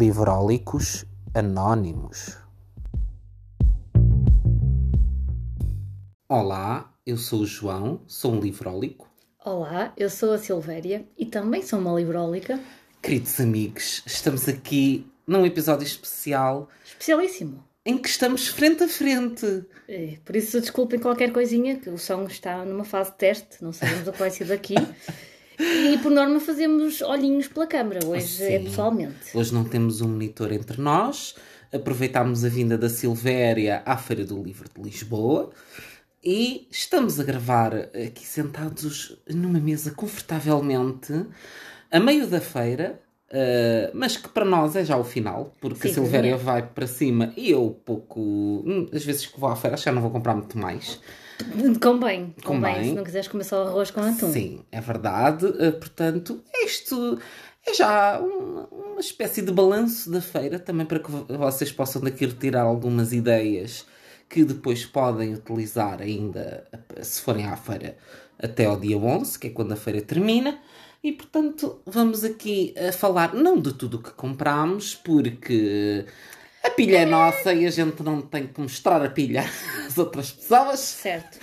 Livrólicos Anónimos. Olá, eu sou o João, sou um livrólico. Olá, eu sou a Silvéria e também sou uma livrólica. Queridos amigos, estamos aqui num episódio especial Especialíssimo. em que estamos frente a frente. É, por isso desculpem qualquer coisinha, que o som está numa fase de teste, não sabemos o que vai ser daqui. E por norma fazemos olhinhos pela câmara, hoje é pessoalmente. Hoje não temos um monitor entre nós, aproveitámos a vinda da Silvéria à Feira do Livro de Lisboa e estamos a gravar aqui sentados numa mesa confortavelmente a meio da feira, eh, mas que para nós é já o final, porque a Sim, Silvéria é. vai para cima e eu pouco. hum, Às vezes que vou à feira, acho que já não vou comprar muito mais. Convém, convém, Convém. se não quiseres comer só arroz com atum. Sim, é verdade. Uh, portanto, isto é já uma, uma espécie de balanço da feira, também para que vo- vocês possam daqui retirar algumas ideias que depois podem utilizar ainda uh, se forem à feira até ao dia 11, que é quando a feira termina. E portanto, vamos aqui a falar não de tudo o que compramos, porque a pilha é nossa e a gente não tem que mostrar a pilha às outras pessoas. Certo.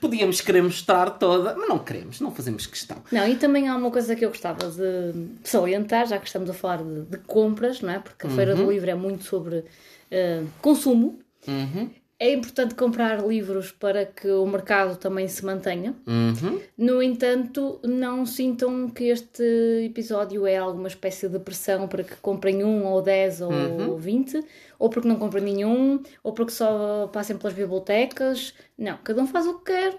Podíamos querer mostrar toda, mas não queremos, não fazemos questão. Não, e também há uma coisa que eu gostava de salientar, já que estamos a falar de, de compras, não é? Porque a Feira do Livro é muito sobre eh, consumo. Uhum, É importante comprar livros para que o mercado também se mantenha. uhum. No entanto, não sintam que este episódio é alguma espécie de pressão para que comprem um, ou 10, ou 20, ou porque não comprem nenhum, ou porque só passem pelas bibliotecas. Não, cada um faz o que quer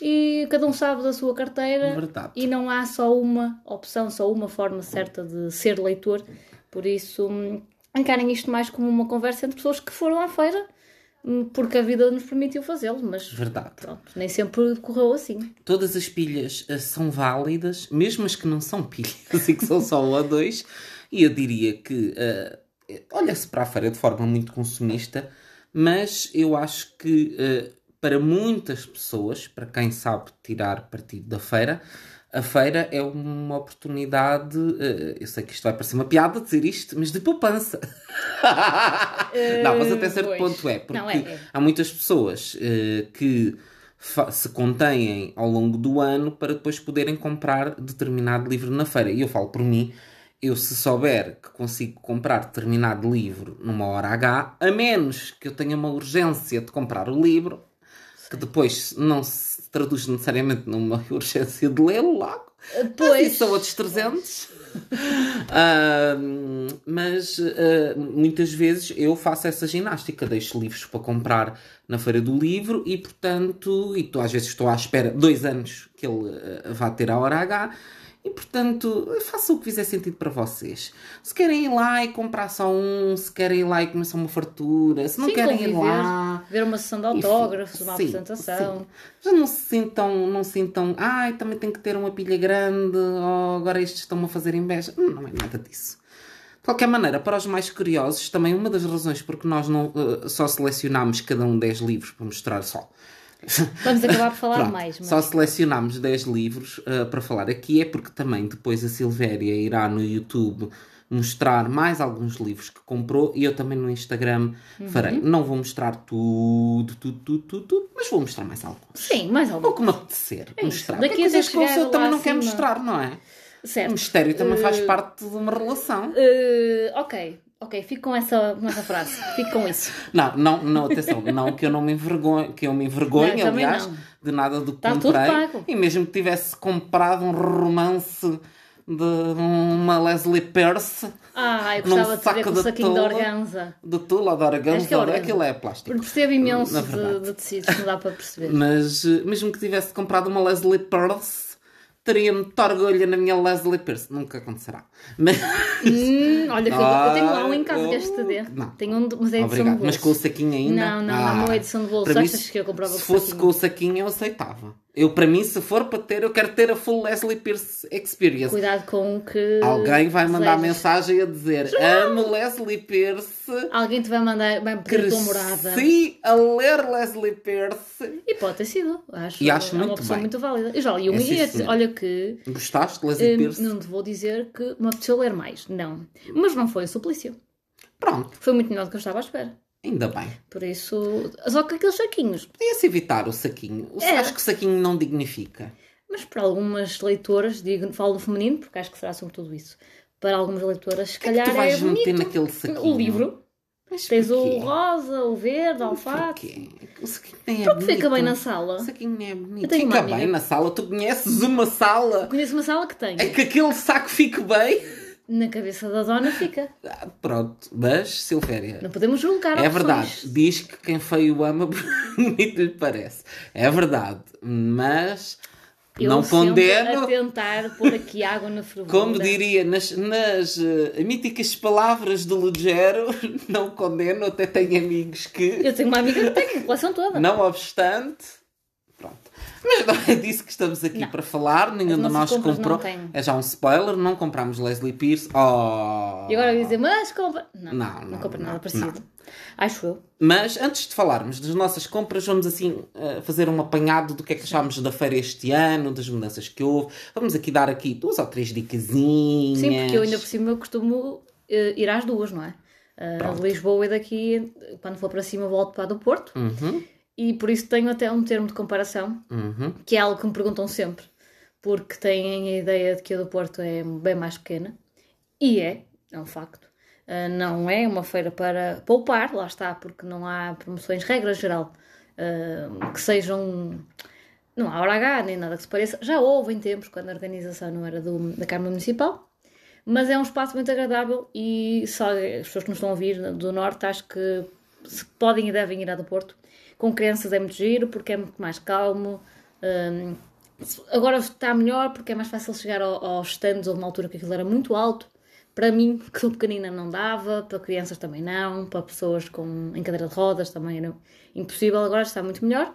e cada um sabe da sua carteira Verdade. e não há só uma opção, só uma forma certa de ser leitor. Por isso, hum, encarem isto mais como uma conversa entre pessoas que foram à feira, porque a vida nos permitiu fazê-lo, mas Verdade. pronto, nem sempre correu assim. Todas as pilhas eh, são válidas, mesmo as que não são pilhas e que são só um ou dois. E eu diria que eh, olha-se para a feira de forma muito consumista, mas eu acho que eh, para muitas pessoas, para quem sabe tirar partido da feira, a feira é uma oportunidade. eh, eu sei que isto vai parecer uma piada dizer isto, mas de poupança. não, mas até certo pois. ponto é, porque Não, é, é. há muitas pessoas eh, que se contêm ao longo do ano para depois poderem comprar determinado livro na feira. E eu falo por mim, eu se souber que consigo comprar determinado livro numa hora H, a menos que eu tenha uma urgência de comprar o livro, que depois não se traduz necessariamente numa urgência de lê-lo logo. Pois. isso são outros 300. Ahm, mas ah, muitas vezes eu faço essa ginástica, deixo livros para comprar na feira do livro e, portanto, e tô, às vezes estou à espera dois anos que ele ah, vá ter a hora H. E portanto, façam o que fizer sentido para vocês. Se querem ir lá e comprar só um, se querem ir lá e começar uma fartura, se não Sim, querem ir conviver, lá. Ver uma sessão de Enfim, autógrafos, uma sim, apresentação. sim. Já não se sintam, não se sintam, ai, também tem que ter uma pilha grande, ou agora estes estão-me a fazer inveja. Não é nada disso. De qualquer maneira, para os mais curiosos, também uma das razões porque nós não eh, só selecionámos cada um 10 livros para mostrar só. Vamos acabar por falar Pronto, mais, mas Só selecionámos 10 livros eh, para falar aqui, é porque também depois a Silvéria irá no YouTube mostrar mais alguns livros que comprou e eu também no Instagram Uhum. farei. Não vou mostrar tudo, tudo, tudo, tudo, tudo, mas vou mostrar mais alguns. sim, mais Ou alguma como apetecer. É mostrar. Daqui Porque coisas que pessoa também não quer acima. mostrar, não é? O Certo. mistério também faz Eh, parte de uma relação. Eh, ok, ok, fico com essa, com essa frase. Fico com isso. Não, não, não, atenção, não que eu não me envergonhe, que eu me envergonhe, Não, aliás, não. de nada do que Tá tudo comprei. pago. E mesmo que tivesse comprado um romance de uma Leslie Peirce, Ah, eu gostava de saber saco com de saquinho de tola. organza. de tula, de organza, é organza. aquilo é plástico. Porque percebo imenso de, de tecidos, não dá para perceber. Mas eh, mesmo que tivesse comprado uma Leslie Peirce, teria muito orgulho na minha Leslie Peirce. Nunca acontecerá. Mas... Hum, olha, que eu, eu tenho lá um em Ah, casa, queres te dê? não. Tenho um, mas é edição Obrigado. de Mas bolso. com o saquinho ainda? Não, não, não, não é edição de bolso. para mim, Achas que eu comprava Se fosse saquinho? com o saquinho, eu aceitava. Eu, para mim, se for para ter, eu quero ter a full Leslie Pierce Experience. Cuidado com que. Alguém vai mandar mensagem a dizer amo Leslie Pierce. Alguém te vai mandar, vai pedir a tua morada. Cresci a ler Leslie Pierce. E pode ter sido. Acho, E acho é uma muito pessoa bem. muito válida. Eu já li um É, sim, senhor. Olha que. Gostaste de Leslie hum, Pierce? não te vou dizer que me apeteceu ler mais. Não. Mas não foi o suplício. Pronto, Foi muito melhor do que eu estava à espera. Ainda bem. Por isso. Só que aqueles saquinhos. Podia-se evitar o saquinho. O- É. Acho que o saquinho não dignifica. Mas para algumas leitoras, digo, falo no feminino, porque acho que será sobretudo isso. Para algumas leitoras, se que é que calhar tu vais é bonito. meter naquele saquinho? O livro. Mas Tens o rosa, o verde, o alface. O saquinho nem é Porque fica bonito. bem na sala. O saquinho nem é bonito. Fica bem na sala. Tu conheces uma sala. Conheço uma sala que tem. É que aquele saco fique bem. Na cabeça da dona fica. Ah, pronto, mas Silvéria. Não podemos julgar É opções. verdade, diz que quem feio ama bonito lhe parece. É verdade, mas Eu não condeno, a tentar pôr aqui água na fervura. como diria nas, nas eh, míticas palavras do Lugero, não condeno, até tenho amigos que, Eu tenho uma amiga que tem a coleção toda. não obstante. Mas não é disso que estamos aqui Não. para falar, nenhum de nós comprou. É já um spoiler, não compramos Leslie Pierce. Oh. E agora dizer, mas compra. Não, Não, não, não, compra não, nada parecido. não. Acho eu. Mas antes de falarmos das nossas compras, vamos assim eh, fazer um apanhado do que é que achámos da feira este ano, das mudanças que houve. Vamos aqui dar aqui duas ou três dicasinhas. Sim, porque eu ainda por cima eu costumo eh, ir às duas, não é? Uh, Lisboa e daqui, quando for para cima, volto para a do Porto. Uhum, E por isso tenho até um termo de comparação, uhum. que é algo que me perguntam sempre. Porque têm a ideia de que a do Porto é bem mais pequena. E é, é um facto. Uh, não é uma feira para poupar, lá está, porque não há promoções, regra geral, uh, que sejam. Não há hora H, nem nada que se pareça. Já houve em tempos, quando a organização não era do, da Câmara Municipal, mas é um espaço muito agradável e só as pessoas que nos estão a ouvir do Norte acho que se podem e devem ir à do Porto. Com crianças é muito giro porque é muito mais calmo. hum, agora está melhor porque é mais fácil chegar ao- aos stands. Houve uma altura que aquilo era muito alto. Para mim, que sou pequenina, não dava. Para crianças também não. Para pessoas com, em cadeira de rodas também era impossível. Agora está muito melhor.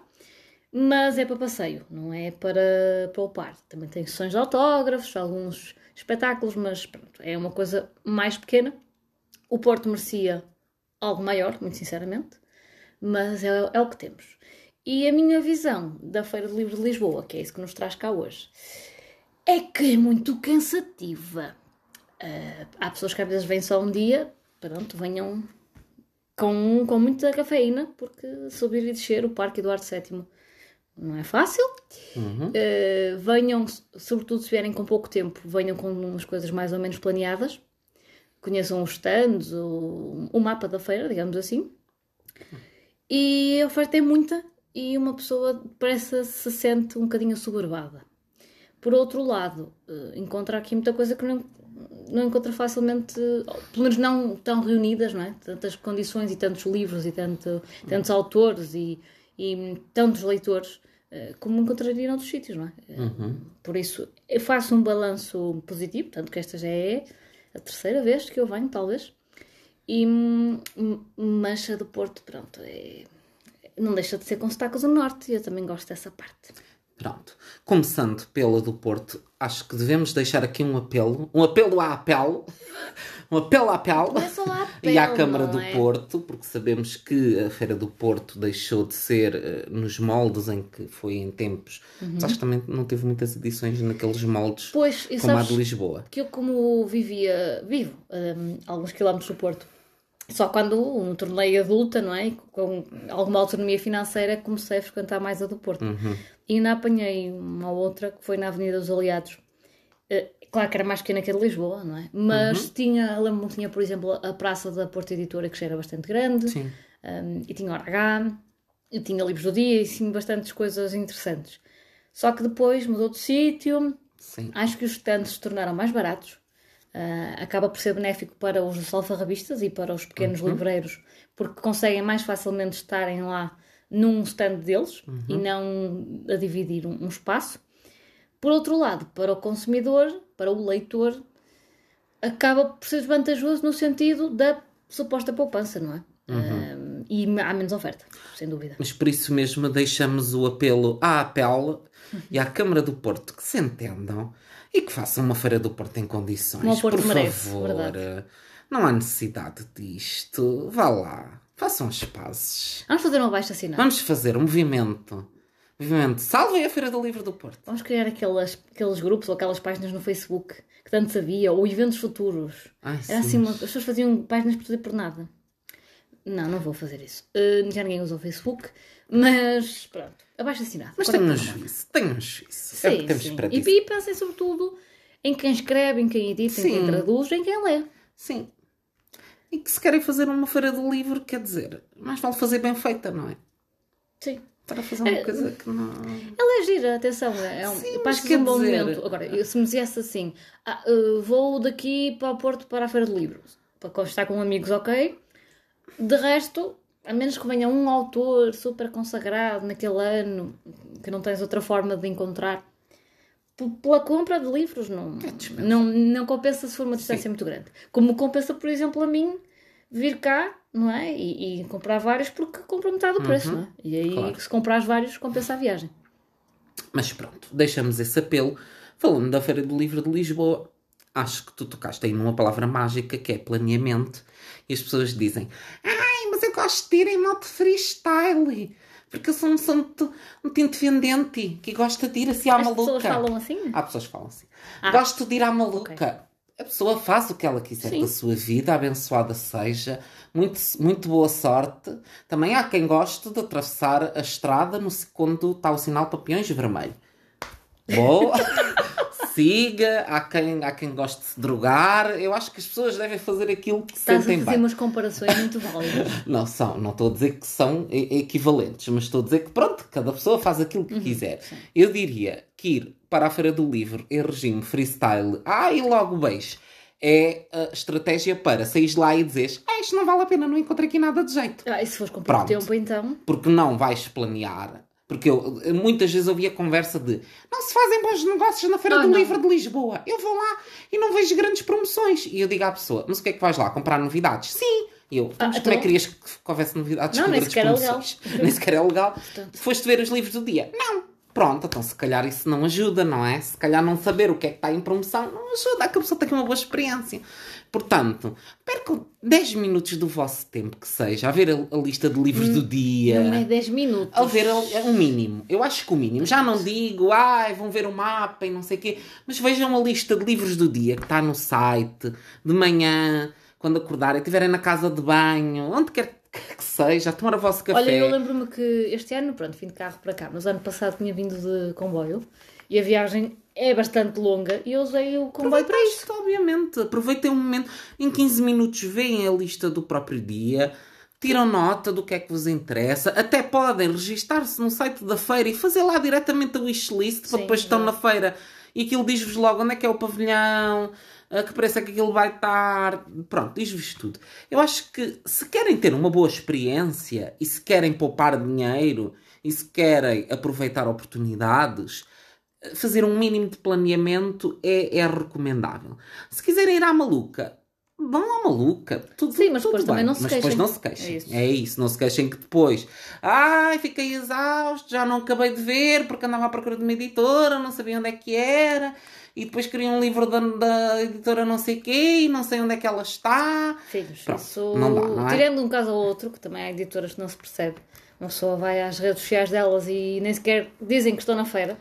Mas é para passeio, não é para poupar. Também tem sessões de autógrafos, alguns espetáculos, mas pronto, é uma coisa mais pequena. O Porto merecia algo maior, muito sinceramente, mas é, é o que temos. E a minha visão da Feira de Livro de Lisboa, que é isso que nos traz cá hoje, é que é muito cansativa. Ah, há pessoas que às vezes vêm só um dia, pronto, venham com, com muita cafeína, porque subir e descer o Parque Eduardo VII não é fácil. Uhum. Uh, venham, sobretudo se vierem com pouco tempo, venham com umas coisas mais ou menos planeadas. Conheçam os stands, o, o mapa da feira, digamos assim. E a oferta é muita e uma pessoa parece se sente um bocadinho assoberbada. Por outro lado, uh, encontra aqui muita coisa que não, não encontra facilmente, pelo menos não tão reunidas, não é? Tantas condições e tantos livros e tanto, tantos autores e, e tantos leitores eh, como encontraria noutros sítios, não é? Eh, Uhum. Por isso, eu faço um balanço positivo, tanto que esta já é a terceira vez que eu venho, talvez. E, hum, mas a do Porto, pronto, é- não deixa de ser com sotaques do Norte e eu também gosto dessa parte. Pronto. Começando pela do Porto, acho que devemos deixar aqui um apelo. Um apelo à apelo. Um apelo à apelo. É E à Câmara do é? Porto, porque sabemos que a Feira do Porto deixou de ser eh, nos moldes em que foi em tempos. Mas acho que também não teve muitas edições naqueles moldes Pois, como a de Lisboa. que eu como vivia, vivo hum, alguns quilómetros do Porto, só quando um torneio adulta, não é? Com alguma autonomia financeira, comecei a frequentar mais a do Porto. Uhum. E ainda apanhei uma outra que foi na Avenida dos Aliados. Eh, Claro que era mais pequena que a de Lisboa, não é? Mas tinha, lembro-me tinha, por exemplo, a Praça da Porta Editora, que já era bastante grande, Sim. um, e tinha H, e tinha livros do dia, e sim, bastantes coisas interessantes. Só que depois mudou de sítio, Sim. acho que os stands se tornaram mais baratos. Ah, acaba por ser benéfico para os alfarrabistas e para os pequenos livreiros, porque conseguem mais facilmente estarem lá num stand deles e não a dividir um, um espaço. Por outro lado, para o consumidor, para o leitor, acaba por ser desvantajoso no sentido da suposta poupança, não é? Ah, e há menos oferta, sem dúvida. Mas por isso mesmo deixamos o apelo à APEL e à Câmara do Porto que se entendam e que façam uma feira do Porto em condições. Porto por merece, favor. verdade. Não há necessidade disto. Vá lá. Façam as pazes. Vamos fazer um abaixo assinado. Vamos fazer um movimento. Movimento. Salvem a Feira do Livro do Porto. Vamos criar aquelas, aqueles grupos ou aquelas páginas no Facebook que tanto sabia, ou eventos futuros. Ai, Era sim, assim, uma- as pessoas faziam páginas por tudo e por nada. Não, não vou fazer isso. Uh, já ninguém usa o Facebook, mas pronto, abaixo assinado. Mas um é que não. juízo. Tenham um juízo. é o Sim, que temos sim. para E, dizer. e pensem sobretudo em quem escreve, em quem edita, em quem Sim. traduz, em quem lê. Sim. E que se querem fazer uma feira do livro, quer dizer, mais vale fazer bem feita, não é? Sim. Para fazer uma coisa que não. Ela é gira, atenção, é é um, Sim, mas é um bom dizer- momento. Agora, se me dissesse assim, ah, uh, vou daqui para o Porto para a Feira do Livro, para constar com amigos, ok. De resto, a menos que venha um autor super consagrado naquele ano, que não tens outra forma de encontrar, p- pela compra de livros não, É não, não compensa se for uma distância muito grande. Como compensa, por exemplo, a mim vir cá, não é? E, e comprar vários porque compro metade do preço, não é? E aí, Uhum. Claro. se comprares vários, compensa a viagem. Mas pronto, deixamos esse apelo. Falando da Feira do Livro de Lisboa, acho que tu tocaste aí numa palavra mágica que é planeamento. E as pessoas dizem: eu gosto de ir em modo freestyle. Porque eu sou um santo, muito independente que gosta de ir assim à As maluca. pessoas falam assim? Há pessoas que falam assim. Ah. Gosto de ir à maluca. A pessoa faz o que ela quiser Sim. da sua vida, abençoada seja. Muito, muito boa sorte. Também há quem goste de atravessar a estrada no, quando está o sinal papões vermelho. Boa! Siga, há quem, há quem goste de se drogar. Eu acho que as pessoas devem fazer aquilo que se Estás a sentem fazer bem. umas comparações muito válidas. Não são, não estou a dizer que são equivalentes, mas estou a dizer que pronto, cada pessoa faz aquilo Uhum, que quiser. Eu diria que ir para a Feira do Livro em regime freestyle, ah, e logo beijo, é a estratégia para sair lá e dizeres, ah, isto não vale a pena, não encontrei aqui nada de jeito. Ah, e se fores com pouco Pronto. tempo, então. Porque não vais planear. Porque eu muitas vezes ouvi a conversa de não se fazem bons negócios na Feira Ah, do não. Livro de Lisboa. Eu vou lá e não vejo grandes promoções. E eu digo à pessoa, mas o que é que vais lá? Comprar novidades? Sim. E eu, Ah, mas como é então- que querias que houvesse novidades Não, com nem sequer é legal. nem sequer é legal. Foste ver os livros do dia? Não. Pronto, então se calhar isso não ajuda, não é? Se calhar não saber o que é que está em promoção não ajuda a que a pessoa tenha uma boa experiência. Portanto, percam 10 minutos do vosso tempo que seja a ver a, a lista de livros do dia. Não é 10 minutos. A ver é um mínimo. Eu acho que o mínimo. Já não digo, ai, vão ver o mapa e não sei o quê. Mas vejam a lista de livros do dia que está no site, de manhã, quando acordarem, estiverem na casa de banho, onde quer que seja, a tomar o vosso café. Olha, eu lembro-me que este ano, pronto, vim de carro para cá, mas ano passado tinha vindo de comboio e a viagem é bastante longa e eu usei o comboio para isso. Obviamente. Aproveitem um momento. Em 15 minutos veem a lista do próprio dia, tiram nota do que é que vos interessa. Até podem registar-se no site da feira e fazer lá diretamente a wishlist para Sim, depois estão na verdade. feira e aquilo diz-vos logo onde é que é o pavilhão, a que preço é que aquilo vai estar. Pronto, diz-vos tudo. Eu acho que se querem ter uma boa experiência e se querem poupar dinheiro e se querem aproveitar oportunidades, fazer um mínimo de planeamento é, é recomendável. Se quiserem ir à maluca, vão à maluca. Tudo, Sim, mas tudo depois também bem. não se mas depois queixem. não se queixem. É isso. É isso, não se queixem que depois, ai, fiquei exausto, já não acabei de ver porque andava à procura de uma editora, não sabia onde é que era. E depois queria um livro da, da editora não sei quê e não sei onde é que ela está. Filhos, Pronto, isso... não dá, não é? Tirando um caso ou outro, que também há editoras que não se percebe, uma pessoa vai às redes sociais delas e nem sequer dizem que estão na feira,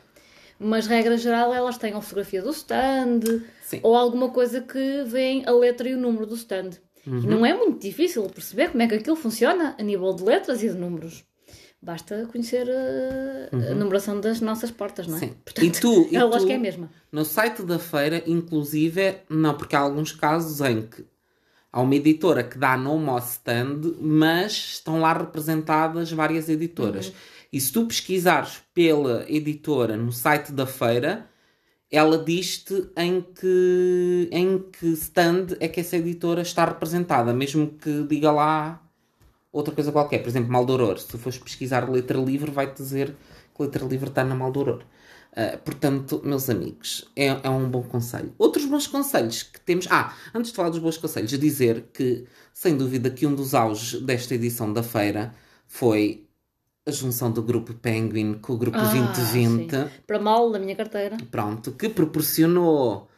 mas regra geral elas têm a fotografia do stand Sim. ou alguma coisa que vem a letra e o número do stand. Uhum. E não é muito difícil perceber como é que aquilo funciona a nível de letras e de números. Basta conhecer uh, a numeração das nossas portas, não é? Uhum. Sim. Portanto, E tu- e a lógica tu- é a mesma. No site da feira, inclusive, não, porque há alguns casos em que há uma editora que dá nome ao stand, mas estão lá representadas várias editoras. E se tu pesquisares pela editora no site da feira, ela diz-te em que, em que stand é que essa editora está representada, mesmo que diga lá outra coisa qualquer. Por exemplo, Maldoror. Se tu fores pesquisar letra livre, vai-te dizer que letra livre está na Maldoror. Uh, portanto, meus amigos, é, é um bom conselho. Outros bons conselhos que temos. Ah, antes de falar dos bons conselhos, dizer que, sem dúvida, que um dos auges desta edição da feira foi a junção do grupo Penguin com o grupo Ah, 2020. sim. Para mal da minha carteira. Pronto, que proporcionou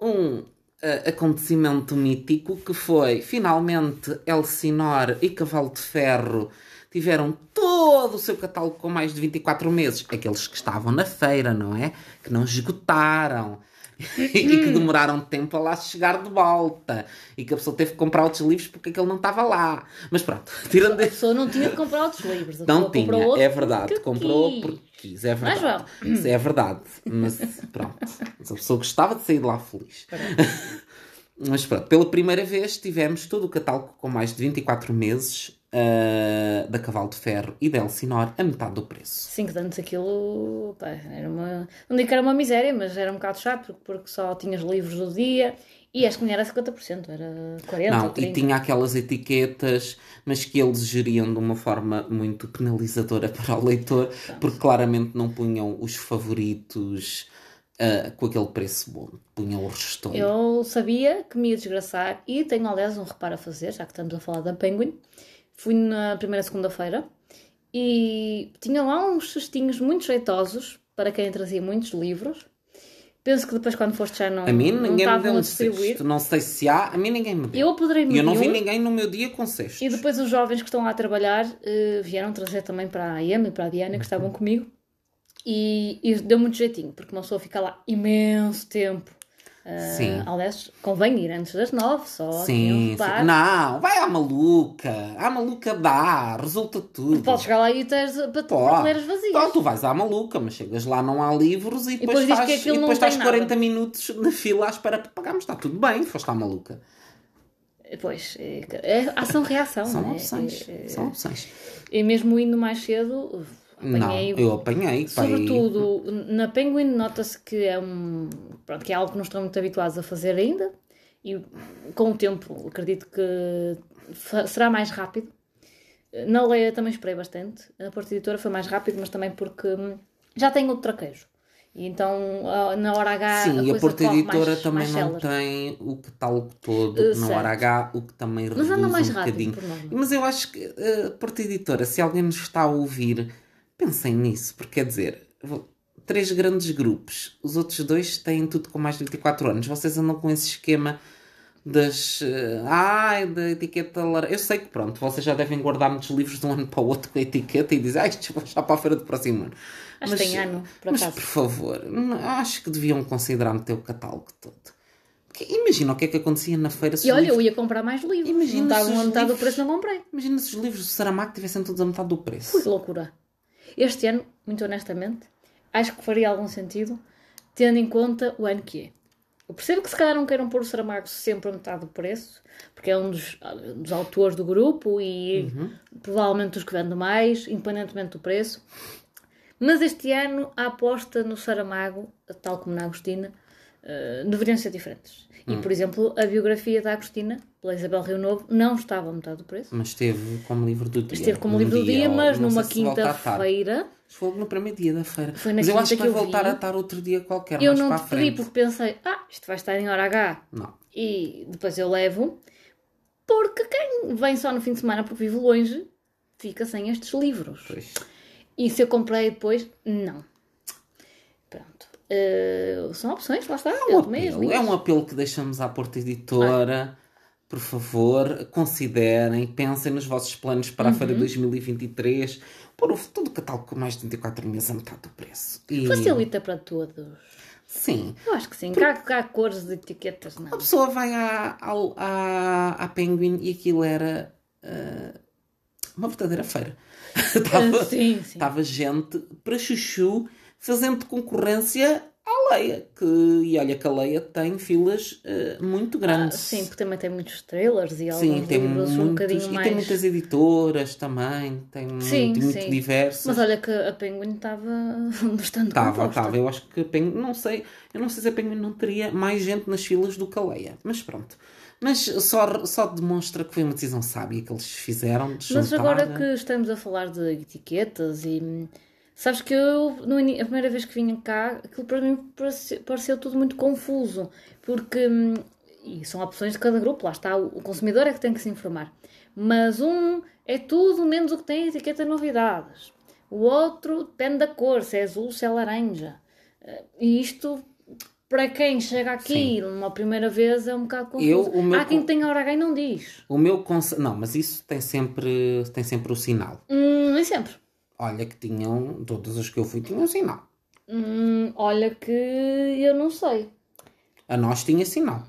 um eh, acontecimento mítico que foi finalmente Elsinore e Cavalo de Ferro tiveram todo o seu catálogo com mais de 24 meses. Aqueles que estavam na feira, não é? Que não esgotaram. e que demoraram tempo a lá chegar de volta. E que a pessoa teve que comprar outros livros porque aquele não estava lá. Mas pronto, tirando A pessoa não tinha de comprar outros livros. Não tinha, outro é verdade. Comprou porque quis, é é, verdade. Isso é verdade. Mas pronto. Mas a pessoa gostava de sair de lá feliz. Mas pronto, pela primeira vez tivemos todo o catálogo com mais de 24 meses ah, da Cavalo de Ferro e da Elsinore a metade do preço. Cinco de antes aquilo pá, era uma. Não digo que era uma miséria, mas era um bocado chato porque, porque só tinhas livros do dia e acho que nem era 50%, era 40%. Não, 30%. e tinha aquelas etiquetas, mas que eles geriam de uma forma muito penalizadora para o leitor, porque claramente não punham os favoritos ah, com aquele preço bom, punham o restolho. Eu sabia que me ia desgraçar e tenho, aliás, um reparo a fazer, já que estamos a falar da Penguin. Fui na primeira segunda-feira e tinha lá uns cestinhos muito jeitosos para quem trazia muitos livros. Penso que depois, quando foste já, não, A mim não ninguém me estavam deu um cesto. Não sei se há, a mim ninguém me deu. Eu apoderei-me E eu não vi um, ninguém no meu dia com cestos. E depois os jovens que estão lá a trabalhar eh, vieram trazer também para a Iema e para a Diana, que estavam comigo. E, e deu muito jeitinho, porque uma pessoa fica lá imenso tempo. Uh, Sim. Aliás, convém ir antes das nove, só. Sim, sim. Não, vai à maluca. À maluca dá, resulta tudo. Podes chegar lá e Pode. prateleiras vazias. Então, tu vais à maluca, mas chegas lá, não há livros e depois depois, faz, aquilo e depois estás nada. 40 minutos na fila à espera para pagarmos. Está tudo bem, foste à maluca. Pois, é, é ação-reação. São né? opções. É, é, São opções. E mesmo indo mais cedo, apanhei. Não, eu apanhei. Sobretudo na Penguin, nota-se que é um. Pronto, que é algo que não estão muito habituados a fazer ainda. E com o tempo, acredito que será mais rápido. Na Leia também esperei bastante. A Porta Editora foi mais rápido, mas também porque já tem outro traquejo. E então, na hora H. Sim, a e a Porta Editora mais, também mais não tem o catálogo todo Uh, na hora H, o que também Mas reduz anda mais um rápido, bocadinho. Mas eu acho que a Porta Editora, se alguém nos está a ouvir, pensem nisso, porque quer dizer, vou- três grandes grupos, os outros dois têm tudo com mais de 24 anos, vocês andam com esse esquema das. eh, ai, da etiqueta laranja. Eu sei que pronto, vocês já devem guardar muitos livros de um ano para o outro com a etiqueta e dizem, ah, isto vai já para a feira do próximo ano. Acho que tem ano, por mas acaso. por favor, acho que deviam considerar meter o catálogo todo. Imagina o que é que acontecia na feira se E olha, livros- eu ia comprar mais livros. Imagina não se estavam a metade do livros- preço, não comprei. Imagina se os livros do Saramago tivessem todos a metade do preço. Que loucura. Este ano, muito honestamente, acho que faria algum sentido, tendo em conta o ano que é. Eu percebo que se calhar não queiram pôr o Saramago sempre a metade do preço, porque é um dos, dos autores do grupo e provavelmente os que vende mais, independentemente do preço. Mas este ano a aposta no Saramago, tal como na Agostina, eh, deveriam ser diferentes. E, por exemplo, a biografia da Agostina, pela Isabel Rio Novo, não estava a metade do preço. Mas esteve como livro do dia. Esteve como num livro do dia, ou mas numa quinta-feira. Foi no primeiro dia da feira. Foi na mas eu acho que vai voltar vi. a estar outro dia qualquer, Eu não te pedi porque pensei, ah, isto vai estar em hora H Não. e depois eu levo, porque quem vem só no fim de semana porque vive longe fica sem estes livros. Pois. E se eu comprei depois, não. Eh, são opções, lá está. É um apelo, é um apelo que deixamos à Porta Editora. Por favor, considerem, pensem nos vossos planos para a Uhum. feira 2023. Por o- todo o catálogo com mais de 24 meses a metade do preço. E, Facilita para todos. Sim. Eu acho que sim. Cá, cá cores de etiquetas, não. A pessoa vai à, ao- à, à Penguin e aquilo era ah, uma verdadeira feira. Estava, Ah, sim, sim. estava gente para chuchu fazendo concorrência à Leia. Que, e olha que a Leia tem filas ah, muito Ah, grandes. sim, porque também tem muitos trailers e Sim, alguns tem livros muitos, um bocadinho e mais... tem muitas editoras também, tem Sim, muito, muito sim. diversas. Mas olha que a Penguin estava bastante Estava, estava. Eu acho que a Penguin, não sei, eu não sei se a Penguin não teria mais gente nas filas do que a Leia, mas pronto. Mas só, só demonstra que foi uma decisão sábia que eles fizeram de Mas agora que estamos a falar de etiquetas e... Sabes que eu, no a primeira vez que vinha cá, aquilo para mim pareceu, pareceu tudo muito confuso. Porque hum, e são opções de cada grupo, lá está, o consumidor é que tem que se informar. Mas um é tudo menos o que tem etiqueta de novidades. O outro depende da cor, se é azul, se é laranja. Eh, e isto, para quem chega aqui Sim. uma primeira vez, é um bocado confuso. Eu, meu... Há quem tenha hora H e não diz. O meu conce... Não, mas isso tem sempre, tem sempre o sinal. Hum, nem sempre. Olha que tinham, todas as que eu fui tinham sinal. Hum, olha que eu não sei. A nós tinha sinal.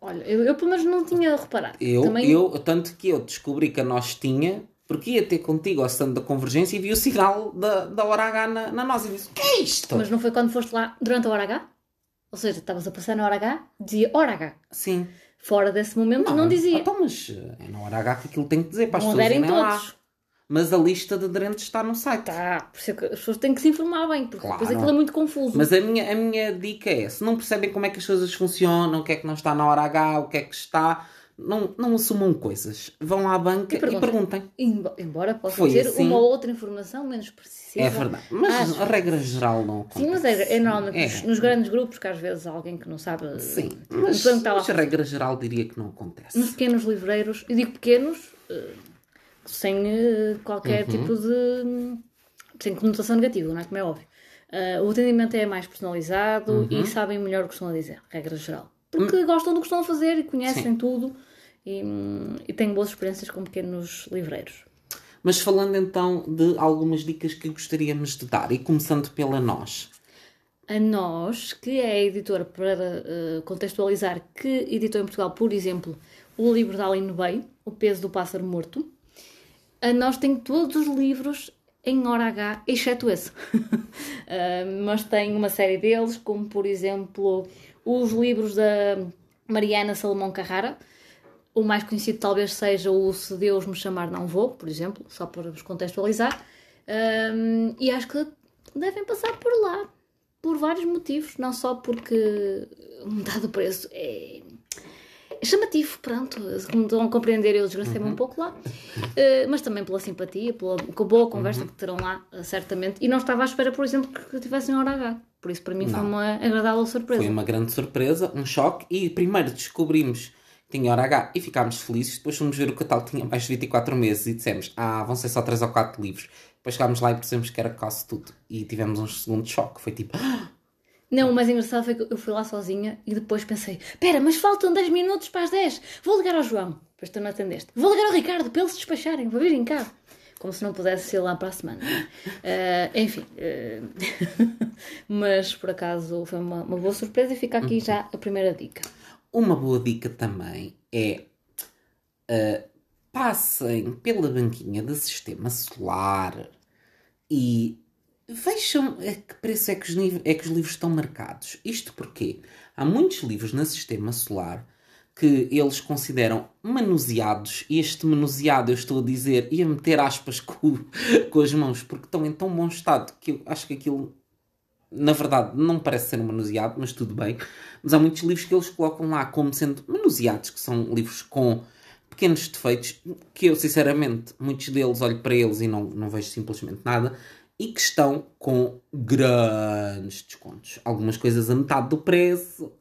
Olha, eu, eu pelo menos não tinha reparado. Eu, Também... eu, tanto que eu descobri que a nós tinha, porque ia ter contigo ao stand da convergência e vi o sinal da, da hora H na, na nós e disse: O que é isto? Mas não foi quando foste lá durante a hora H? Ou seja, estavas a passar na hora H, dizia hora H. Sim. Fora desse momento não, não dizia. Então, mas é na hora H que aquilo tem que dizer para as pessoas irem lá mas a lista de aderentes está no site. Está, por isso é que as pessoas têm que se informar bem, porque claro. depois aquilo é muito confuso. Mas a minha, a minha dica é: se não percebem como é que as coisas funcionam, o que é que não está na hora H, o que é que está. Não, não assumam coisas. Vão à banca e, e perguntem. Embora possa Foi dizer assim. uma outra informação menos precisa. É verdade. Mas a regra geral não acontece. Sim, mas é, é normalmente é. Nos, nos, grandes grupos que às vezes alguém que não sabe. Sim, mas, mas a regra geral diria que não acontece. Nos pequenos livreiros, eu digo pequenos eh, sem uh, qualquer uhum. tipo de. sem conotação negativa, não é? Como é óbvio. Uh, o atendimento é mais personalizado uhum. e sabem melhor o que estão a dizer, regra geral. Porque uhum. gostam do que estão a fazer e conhecem Sim. tudo e, e têm boas experiências com pequenos livreiros. Mas falando então de algumas dicas que gostaríamos de dar, e começando pela nós. A nós, que é a editora, para uh, contextualizar, que editou em Portugal, por exemplo, o livro da Aline Bay, O Peso do Pássaro Morto, nós tem todos os livros em hora H, exceto esse. uh, mas tem uma série deles, como por exemplo os livros da Mariana Salomão Carrara. O mais conhecido talvez seja o Se Deus Me Chamar Não Vou, por exemplo, só para vos contextualizar. Um, e acho que devem passar por lá, por vários motivos, não só porque um dado preço é chamativo, pronto. Como estão a compreender, eu desgracei-me uhum. um pouco lá. Uh, mas também pela simpatia, pela, boa conversa uhum. que terão lá, uh, certamente. E não estava à espera, por exemplo, que tivessem hora H. Por isso, para mim, não. foi uma agradável surpresa. Foi uma grande surpresa, um choque. E primeiro descobrimos que tinha hora H e ficámos felizes. Depois fomos ver o catálogo, tinha mais de 24 meses e dissemos: Ah, vão ser só 3 ou 4 livros. Depois chegámos lá e percebemos que era quase tudo. E tivemos um segundo choque. Foi tipo. Ah, não, o mais engraçado foi que eu fui lá sozinha e depois pensei: Espera, mas faltam 10 minutos para as 10. Vou ligar ao João. Depois tu não atendeste. Vou ligar ao Ricardo para eles se despacharem. Vou virem cá. Como se não pudesse ir lá para a semana. Uh, enfim. Uh... mas por acaso foi uma, uma, boa surpresa e fica aqui já a primeira dica. Uma boa dica também é. Uh, passem pela banquinha do sistema solar e Vejam a que preço é que, os, é que os livros estão marcados. Isto porque há muitos livros no sistema solar que eles consideram manuseados, e este manuseado eu estou a dizer e a meter aspas com, com as mãos, porque estão em tão bom estado que eu acho que aquilo, na verdade, não parece ser um manuseado, mas tudo bem. Mas há muitos livros que eles colocam lá como sendo manuseados, que são livros com pequenos defeitos, que eu, sinceramente, muitos deles olho para eles e não, não vejo simplesmente nada e que estão com grandes descontos. Algumas coisas a metade do preço,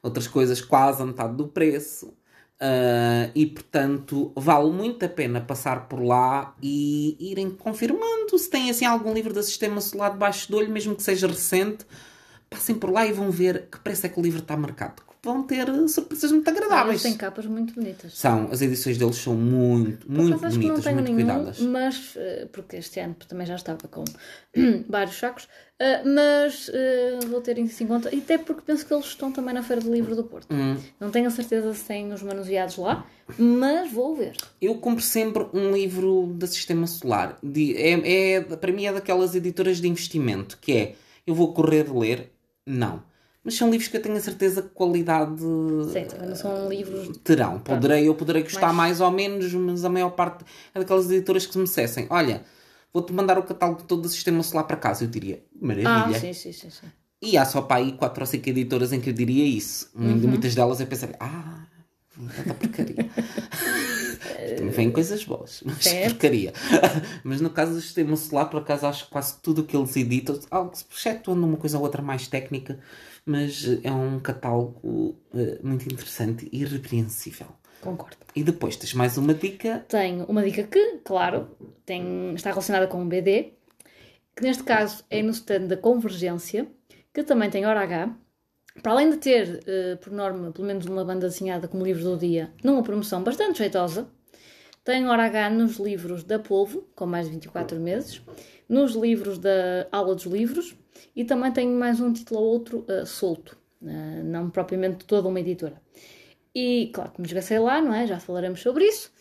outras coisas quase a metade do preço. Uh, e portanto vale muito a pena passar por lá e irem confirmando se tem assim algum livro do sistema solar debaixo do olho, mesmo que seja recente, passem por lá e vão ver que preço é que o livro está marcado vão ter surpresas muito agradáveis. Eles têm capas muito bonitas. São, as edições deles são muito, muito bonitas, muito nenhum, cuidadas. Mas, eh, porque este ano também já estava com vários sacos, eh, mas vou ter isso em conta, e até porque penso que eles estão também na Feira do Livro do Porto. Hum. Não tenho a certeza se têm os manuseados lá, mas vou ver. Eu compro sempre um livro da Sistema Solar. De, é, é, para mim é daquelas editoras de investimento, que é, eu vou correr ler? Não mas são livros que eu tenho a certeza que qualidade Sim, não são livros terão. Poderei, eu poderei gostar mais... mais ou menos, mas a maior parte é daquelas editoras que me dissessem: Olha, vou-te mandar o catálogo todo do sistema solar para casa. Eu diria: Maravilha. Ah, sim, sim, sim, sim. E há só para aí 4 ou 5 editoras em que eu diria isso. Uhum. Muitas delas eu pensaria: Ah, tanta porcaria. Vêm coisas boas, mas certo. porcaria. mas no caso do sistema solar, por acaso, acho que quase tudo o que eles editam, algo excetuando uma coisa ou outra mais técnica, mas é um catálogo uh, muito interessante e irrepreensível. Concordo. E depois tens mais uma dica? Tenho uma dica que, claro, tem, está relacionada com o BD, que neste caso é no stand da Convergência, que também tem hora H. Para além de ter, uh, por norma, pelo menos uma banda desenhada como livros do dia, numa promoção bastante jeitosa, tem hora H nos livros da Polvo, com mais de 24 meses, nos livros da Aula dos Livros e também tem mais um título ou outro uh, solto, uh, não propriamente toda uma editora. E claro que me desgacei lá, não é? Já falaremos sobre isso.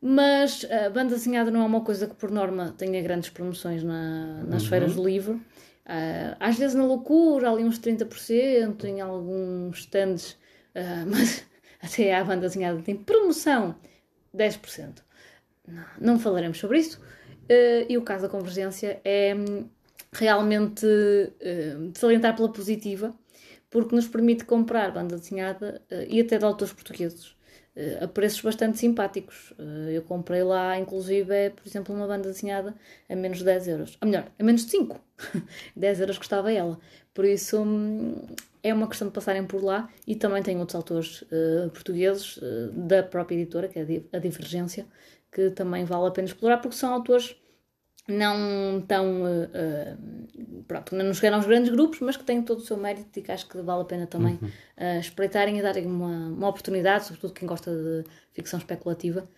Mas a banda desenhada não é uma coisa que, por norma, tenha grandes promoções na, nas uhum. feiras do livro. Uh, às vezes na loucura, ali uns 30%, em alguns stands, uh, mas até a banda desenhada tem promoção 10%. Não, não falaremos sobre isso. Uh, e o caso da Convergência é hum, realmente de salientar pela positiva, porque nos permite comprar banda desenhada e até de autores portugueses a preços bastante simpáticos. Eh, eu comprei lá, inclusive, é, por exemplo, uma banda desenhada a menos de 10 euros. Ou melhor, a menos de 5. 10 euros custava ela. Por isso hum, é uma questão de passarem por lá e também tem outros autores uh, portugueses uh, da própria editora, que é a Divergência, que também vale a pena explorar porque são autores não tão. Uh, uh, pronto, não chegaram aos grandes grupos, mas que têm todo o seu mérito e que acho que vale a pena também uhum. uh, espreitarem e darem uma, uma oportunidade, sobretudo quem gosta de ficção especulativa.